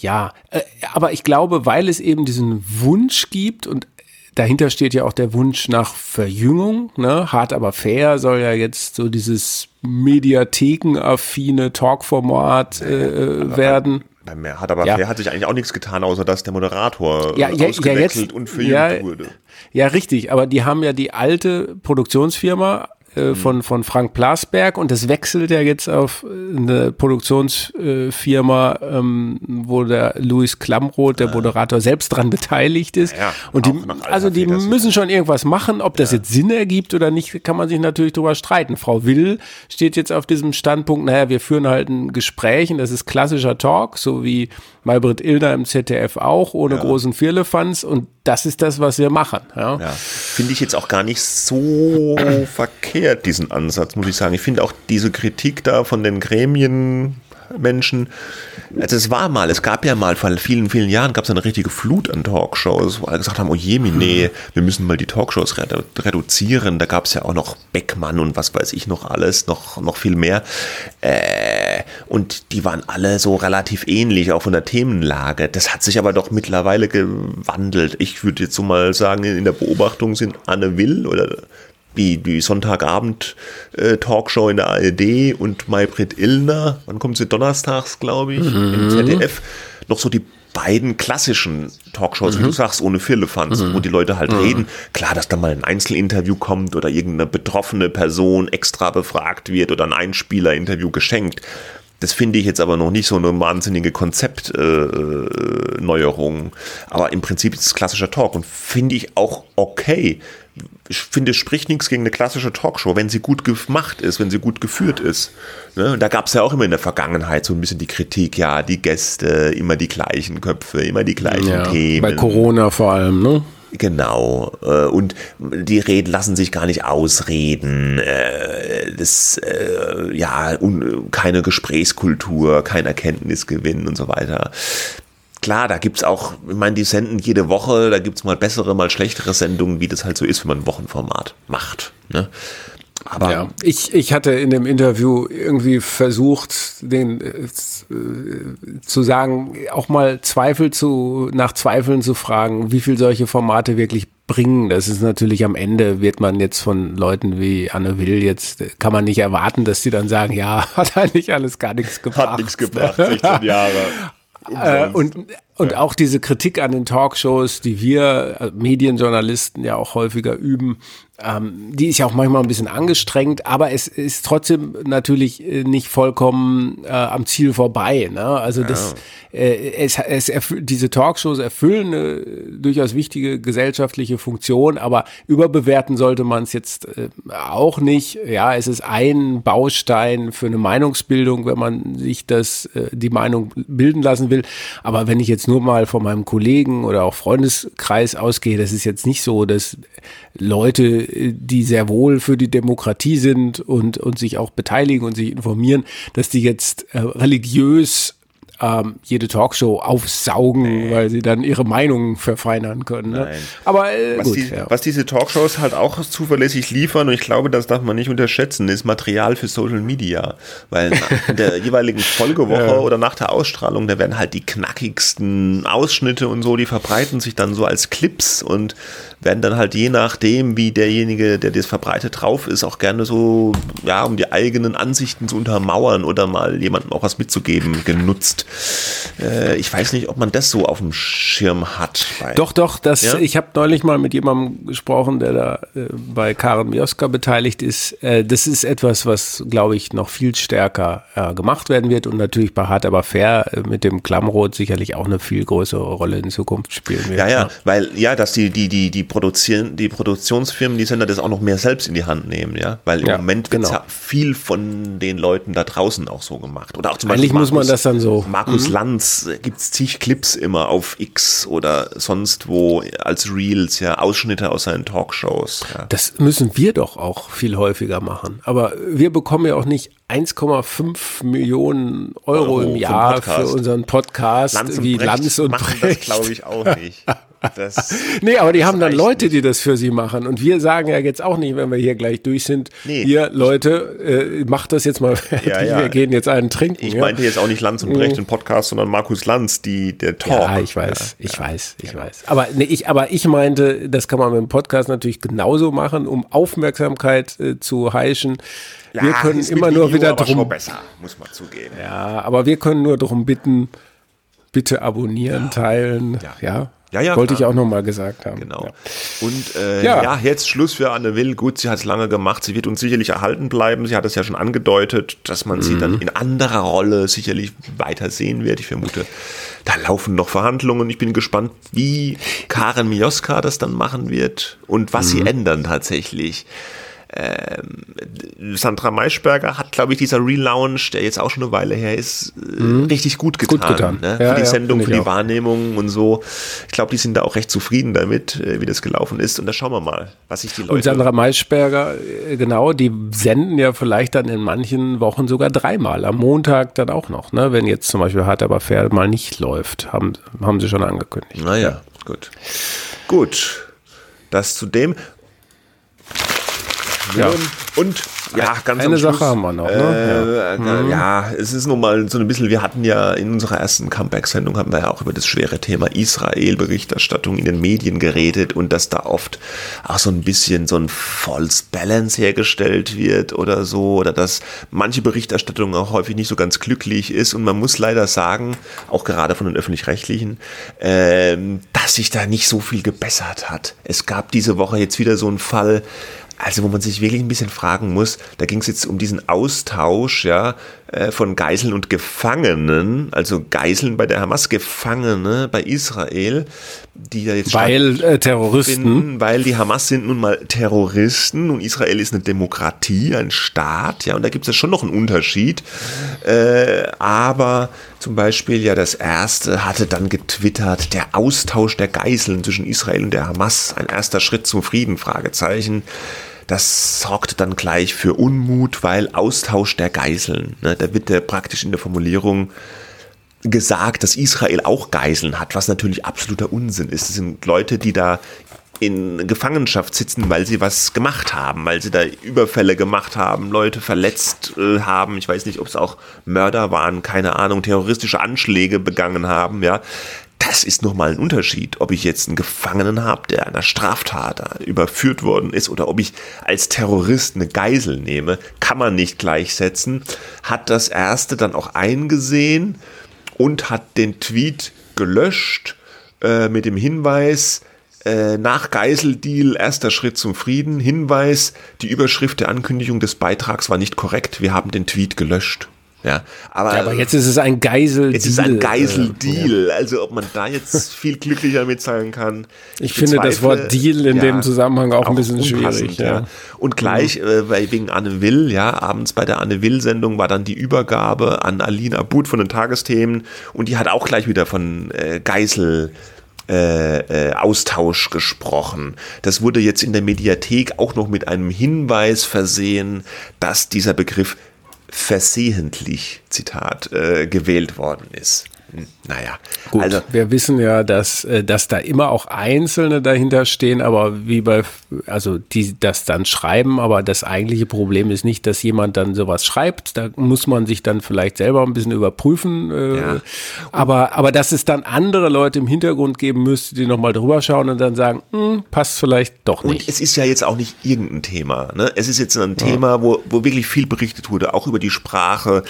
ja, äh, aber ich glaube, weil es eben diesen Wunsch gibt und dahinter steht ja auch der Wunsch nach Verjüngung, ne? Hart aber fair soll ja jetzt so dieses mediathekenaffine Talkformat äh, werden. Beim hat aber Ja. fair hat sich eigentlich auch nichts getan, außer dass der Moderator Ja, ja, ja, ausgewechselt jetzt, und verjüngt ja, wurde. ja, richtig, aber die haben ja die alte Produktionsfirma äh, von, von Frank Plasberg und das wechselt ja jetzt auf eine Produktionsfirma, ähm, wo der Louis Klamroth, der Moderator, selbst dran beteiligt ist. Ja, und die, also die müssen schon irgendwas machen. Ob das jetzt Sinn ergibt oder nicht, kann man sich natürlich drüber streiten. Frau Will steht jetzt auf diesem Standpunkt, naja, wir führen halt ein Gespräch und das ist klassischer Talk, so wie Maybrit Illner im ZDF auch, ohne großen Firlefanz und das ist das, was wir machen. Ja. Ja, finde ich jetzt auch gar nicht so verkehrt, diesen Ansatz, muss ich sagen. Ich finde auch diese Kritik da von den Gremienmenschen, also es war mal, es gab ja mal vor vielen, vielen Jahren gab es eine richtige Flut an Talkshows, wo alle gesagt haben, oh je, nee, wir müssen mal die Talkshows redu reduzieren. Da gab es ja auch noch Beckmann und was weiß ich noch alles, noch, noch viel mehr. Äh, und die waren alle so relativ ähnlich, auch von der Themenlage. Das hat sich aber doch mittlerweile gewandelt. Ich würde jetzt so mal sagen, in der Beobachtung sind Anne Will oder die, die Sonntagabend-Talkshow in der ARD und Maybrit Illner, wann kommt sie? Donnerstags, glaube ich, mhm. im ZDF, noch so die beiden klassischen Talkshows, mhm. wie du sagst, ohne Firlefanz, mhm. wo die Leute halt mhm. reden. Klar, dass da mal ein Einzelinterview kommt oder irgendeine betroffene Person extra befragt wird oder ein Einspieler-Interview geschenkt. Das finde ich jetzt aber noch nicht so eine wahnsinnige Konzeptneuerung. Äh, aber im Prinzip ist es klassischer Talk und finde ich auch okay ich finde, es spricht nichts gegen eine klassische Talkshow, wenn sie gut gemacht ist, wenn sie gut geführt ist. Ne? Und da gab es ja auch immer in der Vergangenheit so ein bisschen die Kritik, ja, die Gäste, immer die gleichen Köpfe, immer die gleichen ja, Themen. Bei Corona vor allem, ne? Genau. Äh, und die Reden lassen sich gar nicht ausreden. Äh, das, äh, ja, keine Gesprächskultur, kein Erkenntnisgewinn und so weiter klar, da gibt es auch, ich meine, die senden jede Woche, da gibt es mal bessere, mal schlechtere Sendungen, wie das halt so ist, wenn man ein Wochenformat macht. Ne? Aber ja, ich, ich hatte in dem Interview irgendwie versucht, den äh, zu sagen, auch mal Zweifel zu, nach Zweifeln zu fragen, wie viel solche Formate wirklich bringen. Das ist natürlich am Ende wird man jetzt von Leuten wie Anne Will jetzt, kann man nicht erwarten, dass die dann sagen, ja, hat eigentlich alles gar nichts gebracht. Hat nichts gebracht, 16 Jahre. Äh, und und ja. auch diese Kritik an den Talkshows, die wir äh, Medienjournalisten ja auch häufiger üben, ähm, die ist ja auch manchmal ein bisschen angestrengt, aber es ist trotzdem natürlich äh, nicht vollkommen äh, am Ziel vorbei. Ne? Also das, äh, es, es diese Talkshows erfüllen eine durchaus wichtige gesellschaftliche Funktion, aber überbewerten sollte man es jetzt äh, auch nicht. Ja, es ist ein Baustein für eine Meinungsbildung, wenn man sich das äh, die Meinung bilden lassen will. Aber wenn ich jetzt nur mal von meinem Kollegen oder auch Freundeskreis ausgehe, das ist jetzt nicht so, dass Leute, die sehr wohl für die Demokratie sind und, und sich auch beteiligen und sich informieren, dass die jetzt äh, religiös ähm, jede Talkshow aufsaugen, nee. weil sie dann ihre Meinung verfeinern können. Ne? Aber äh, was, gut, die, ja. was diese Talkshows halt auch zuverlässig liefern, und ich glaube, das darf man nicht unterschätzen, ist Material für Social Media. Weil in der jeweiligen Folgewoche ja. oder nach der Ausstrahlung, da werden halt die knackigsten Ausschnitte und so, die verbreiten sich dann so als Clips und werden dann halt je nachdem, wie derjenige, der das verbreitet drauf ist, auch gerne so, ja, um die eigenen Ansichten zu untermauern oder mal jemandem auch was mitzugeben, genutzt. Äh, ich weiß nicht, ob man das so auf dem Schirm hat. Doch, doch, das, ja? ich habe neulich mal mit jemandem gesprochen, der da äh, bei Karen Mioska beteiligt ist. Äh, das ist etwas, was, glaube ich, noch viel stärker äh, gemacht werden wird und natürlich bei Hart aber fair äh, mit dem Klammrot sicherlich auch eine viel größere Rolle in Zukunft spielen wird. Ja, ja, weil ja, dass die, die, die, die produzieren, die Produktionsfirmen, die Sender das auch noch mehr selbst in die Hand nehmen, ja. Weil im ja, Moment wird genau. ja viel von den Leuten da draußen auch so gemacht. Oder auch zum Eigentlich Markus, muss man das dann so. Markus mhm. Lanz äh, gibt es zig Clips immer auf X oder sonst wo als Reels, ja, Ausschnitte aus seinen Talkshows. Ja. Das müssen wir doch auch viel häufiger machen. Aber wir bekommen ja auch nicht 1,5 Millionen Euro, Euro im Jahr für unseren Podcast Lanz wie Brecht Lanz und Brecht. Das glaube ich auch nicht. Das, nee, aber die haben dann Leute, nicht. die das für sie machen. Und wir sagen ja jetzt auch nicht, wenn wir hier gleich durch sind, nee. hier Leute, äh, macht das jetzt mal fertig, ja, ja. wir gehen jetzt einen trinken. Ich ja. meinte jetzt auch nicht Lanz und Brecht im Podcast, sondern Markus Lanz, die, der Talk. Ja, ich weiß, ich weiß, ich weiß. Aber, nee, ich, aber ich meinte, das kann man mit dem Podcast natürlich genauso machen, um Aufmerksamkeit äh, zu heischen. wir können immer nur Video, wieder drum. besser, muss man zugeben. Ja, aber wir können nur darum bitten, bitte abonnieren, teilen, ja. Ja, ja. Wollte klar. ich auch nochmal gesagt haben. Genau. Ja. Und äh, ja. ja. jetzt Schluss für Anne Will. Gut, sie hat es lange gemacht. Sie wird uns sicherlich erhalten bleiben. Sie hat es ja schon angedeutet, dass man mhm. sie dann in anderer Rolle sicherlich weiter sehen wird. Ich vermute, da laufen noch Verhandlungen. Ich bin gespannt, wie Karen Mioska das dann machen wird und was mhm. sie ändern tatsächlich. Ähm, Sandra Maischberger hat, glaube ich, dieser Relaunch, der jetzt auch schon eine Weile her ist, äh, mhm. richtig gut getan. Gut getan. Ne? Ja, für die ja, Sendung, für die auch. Wahrnehmung und so. Ich glaube, die sind da auch recht zufrieden damit, äh, wie das gelaufen ist. Und da schauen wir mal, was sich die Leute. Und Sandra Maischberger, äh, genau, die senden ja vielleicht dann in manchen Wochen sogar dreimal. Am Montag dann auch noch, ne? Wenn jetzt zum Beispiel Hart aber fair mal nicht läuft, haben, haben sie schon angekündigt. Naja, ja. gut. Gut. Das zu dem. Ja. Und ja, ganz Eine Sache haben wir noch, ne? Äh, ja. ja, es ist nun mal so ein bisschen, wir hatten ja in unserer ersten Comeback-Sendung haben wir ja auch über das schwere Thema Israel-Berichterstattung in den Medien geredet und dass da oft auch so ein bisschen so ein False Balance hergestellt wird oder so oder dass manche Berichterstattung auch häufig nicht so ganz glücklich ist und man muss leider sagen, auch gerade von den Öffentlich-Rechtlichen, ähm, dass sich da nicht so viel gebessert hat. Es gab diese Woche jetzt wieder so einen Fall, also wo man sich wirklich ein bisschen fragen muss, da ging es jetzt um diesen Austausch ja, von Geiseln und Gefangenen, also Geiseln bei der Hamas, Gefangene bei Israel, die ja jetzt Weil äh, Terroristen. finden, weil die Hamas sind nun mal Terroristen und Israel ist eine Demokratie, ein Staat, ja, und da gibt es ja schon noch einen Unterschied. Äh, aber zum Beispiel ja das erste hatte dann getwittert, der Austausch der Geiseln zwischen Israel und der Hamas, ein erster Schritt zum Frieden, Fragezeichen. Das sorgte dann gleich für Unmut, weil Austausch der Geiseln, ne, da wird ja praktisch in der Formulierung gesagt, dass Israel auch Geiseln hat, was natürlich absoluter Unsinn ist. Das sind Leute, die da in Gefangenschaft sitzen, weil sie was gemacht haben, weil sie da Überfälle gemacht haben, Leute verletzt äh, haben, ich weiß nicht, ob es auch Mörder waren, keine Ahnung, terroristische Anschläge begangen haben, ja. Das ist nochmal ein Unterschied, ob ich jetzt einen Gefangenen habe, der einer Straftat überführt worden ist, oder ob ich als Terrorist eine Geisel nehme, kann man nicht gleichsetzen. Hat das erste dann auch eingesehen und hat den Tweet gelöscht äh, mit dem Hinweis, äh, nach Geiseldeal, erster Schritt zum Frieden, Hinweis, die Überschrift der Ankündigung des Beitrags war nicht korrekt, wir haben den Tweet gelöscht. Ja, aber, Ja, aber jetzt ist es ein Geiseldeal. jetzt ist ein äh, Geiseldeal. Also ob man da jetzt viel glücklicher mit sein kann. Ich finde das Wort Deal in dem Zusammenhang auch ein bisschen schwierig, ja. Und gleich, äh, bei, wegen Anne Will, ja, abends bei der Anne Will-Sendung war dann die Übergabe an Aline Abud von den Tagesthemen und die hat auch gleich wieder von äh, Geisel äh, äh, Austausch gesprochen. Das wurde jetzt in der Mediathek auch noch mit einem Hinweis versehen, dass dieser Begriff versehentlich, Zitat, äh, gewählt worden ist. Hm, Naja, Gut, also wir wissen ja, dass, äh, dass da immer auch Einzelne dahinter stehen, aber wie bei, also die das dann schreiben, aber das eigentliche Problem ist nicht, dass jemand dann sowas schreibt, da muss man sich dann vielleicht selber ein bisschen überprüfen, äh, Ja. aber, aber dass es dann andere Leute im Hintergrund geben müsste, die nochmal drüber schauen und dann sagen, hm, passt vielleicht doch Und nicht. es ist ja jetzt auch nicht irgendein Thema. Ne? Es ist jetzt ein Thema, wo, wo wirklich viel berichtet wurde, auch über die Sprache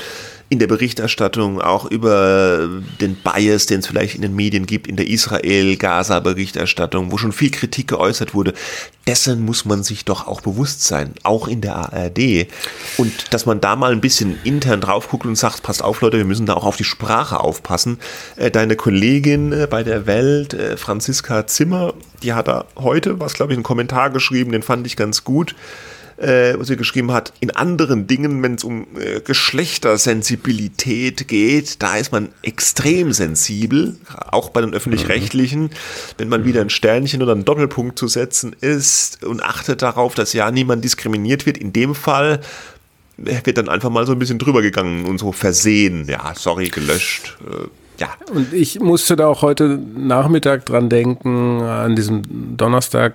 in der Berichterstattung, auch über den Bias, den es vielleicht in den Medien gibt, in der Israel-Gaza-Berichterstattung, wo schon viel Kritik geäußert wurde. Dessen muss man sich doch auch bewusst sein, auch in der ARD. Und dass man da mal ein bisschen intern drauf guckt und sagt, passt auf Leute, wir müssen da auch auf die Sprache aufpassen. Äh, Deine Kollegin äh, bei der Welt, äh, Franziska Zimmer, die hat da heute, was glaube ich, einen Kommentar geschrieben, den fand ich ganz gut äh, wo sie geschrieben hat, in anderen Dingen, wenn es um äh, Geschlechtersensibilität geht, da ist man extrem sensibel, auch bei den öffentlich-rechtlichen, wenn man wieder ein Sternchen oder einen Doppelpunkt zu setzen ist und achtet darauf, dass ja niemand diskriminiert wird. In dem Fall wird dann einfach mal so ein bisschen drüber gegangen und so versehen, ja, sorry, gelöscht. Äh, ja, Und ich musste da auch heute Nachmittag dran denken, an diesem Donnerstag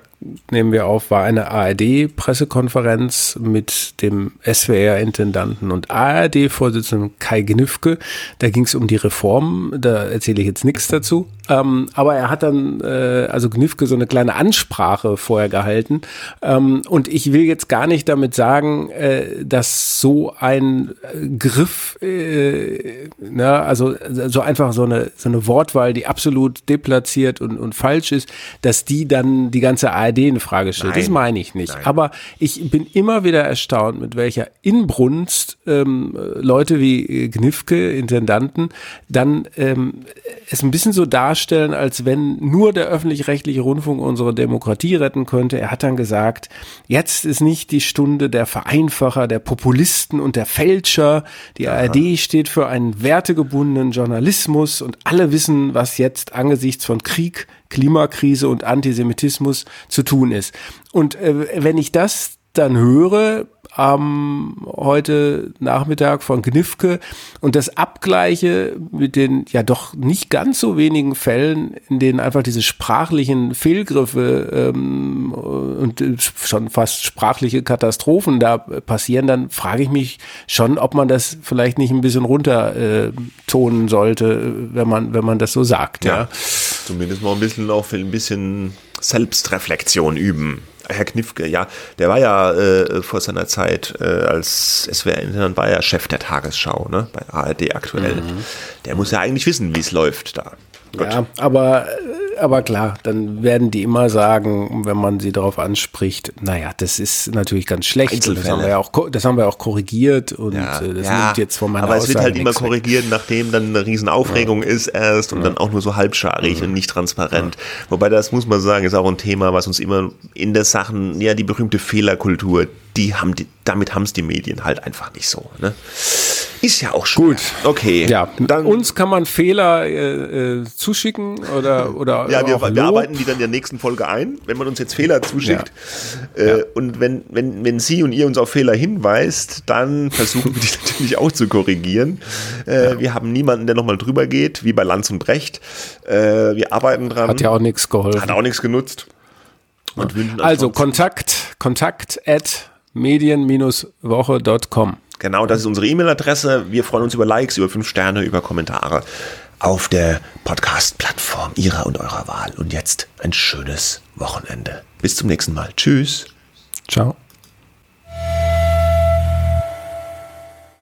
nehmen wir auf, war eine ARD-Pressekonferenz mit dem SWR-Intendanten und ARD-Vorsitzenden Kai Gnifke. Da ging es um die Reform, da erzähle ich jetzt nichts dazu. Ähm, aber er hat dann, äh, also Gnifke, so eine kleine Ansprache vorher gehalten. Ähm, und ich will jetzt gar nicht damit sagen, äh, dass so ein äh, Griff, äh, na, also so einfach so eine, so eine Wortwahl, die absolut deplatziert und, und falsch ist, dass die dann die ganze ARD in Frage stellt. Das Nein. meine ich nicht. Nein. Aber ich bin immer wieder erstaunt, mit welcher Inbrunst ähm, Leute wie äh, Gnifke, Intendanten, dann ähm, es ein bisschen so darstellen, als wenn nur der öffentlich-rechtliche Rundfunk unsere Demokratie retten könnte. Er hat dann gesagt, jetzt ist nicht die Stunde der Vereinfacher, der Populisten und der Fälscher. Die ARD steht für einen wertegebundenen Journalismus und alle wissen, was jetzt angesichts von Krieg, Klimakrise und Antisemitismus zu tun ist. Und äh, wenn ich das dann höre ähm, heute Nachmittag von Gnifke und das abgleiche mit den ja doch nicht ganz so wenigen Fällen, in denen einfach diese sprachlichen Fehlgriffe ähm, und schon fast sprachliche Katastrophen da passieren, dann frage ich mich schon, ob man das vielleicht nicht ein bisschen runtertonen äh, sollte, wenn man, wenn man das so sagt. Ja. ja. Zumindest mal ein bisschen auch ein bisschen Selbstreflexion üben. Herr Knifke, ja, der war ja äh, vor seiner Zeit äh, als SWR-Intendant, war ja Chef der Tagesschau, ne, bei ARD aktuell. Mhm. Der muss ja eigentlich wissen, wie es läuft da. Gut. Ja, aber, aber klar, dann werden die immer sagen, wenn man sie darauf anspricht, naja, das ist natürlich ganz schlecht. Das haben, wir ja auch, das haben wir auch korrigiert und ja, äh, das ja, nimmt jetzt von meiner Aber es wird halt immer korrigiert, nachdem dann eine Riesenaufregung ja. ist erst und ja. dann auch nur so halbscharig und nicht transparent. Wobei das muss man sagen, ist auch ein Thema, was uns immer in der Sachen, ja, die berühmte Fehlerkultur, die haben die, damit haben es die Medien halt einfach nicht so. Ne? Ist ja auch schwer. Gut. Okay. Ja, dann, uns kann man Fehler äh, äh, zuschicken oder oder Ja, wir, wir arbeiten die dann in der nächsten Folge ein, wenn man uns jetzt Fehler zuschickt. Ja. Äh, ja. Und wenn, wenn, wenn Sie und ihr uns auf Fehler hinweist, dann versuchen wir die natürlich auch zu korrigieren. Äh, ja. Wir haben niemanden, der nochmal drüber geht, wie bei Lanz und Brecht. Äh, wir arbeiten dran. Hat ja auch nichts geholfen. Hat auch nichts genutzt. Und also Kontakt, Kontakt at medien-woche.com. Genau, das ist unsere E-Mail-Adresse. Wir freuen uns über Likes, über fünf Sterne, über Kommentare auf der Podcast-Plattform Ihrer und eurer Wahl. Und jetzt ein schönes Wochenende. Bis zum nächsten Mal. Tschüss. Ciao.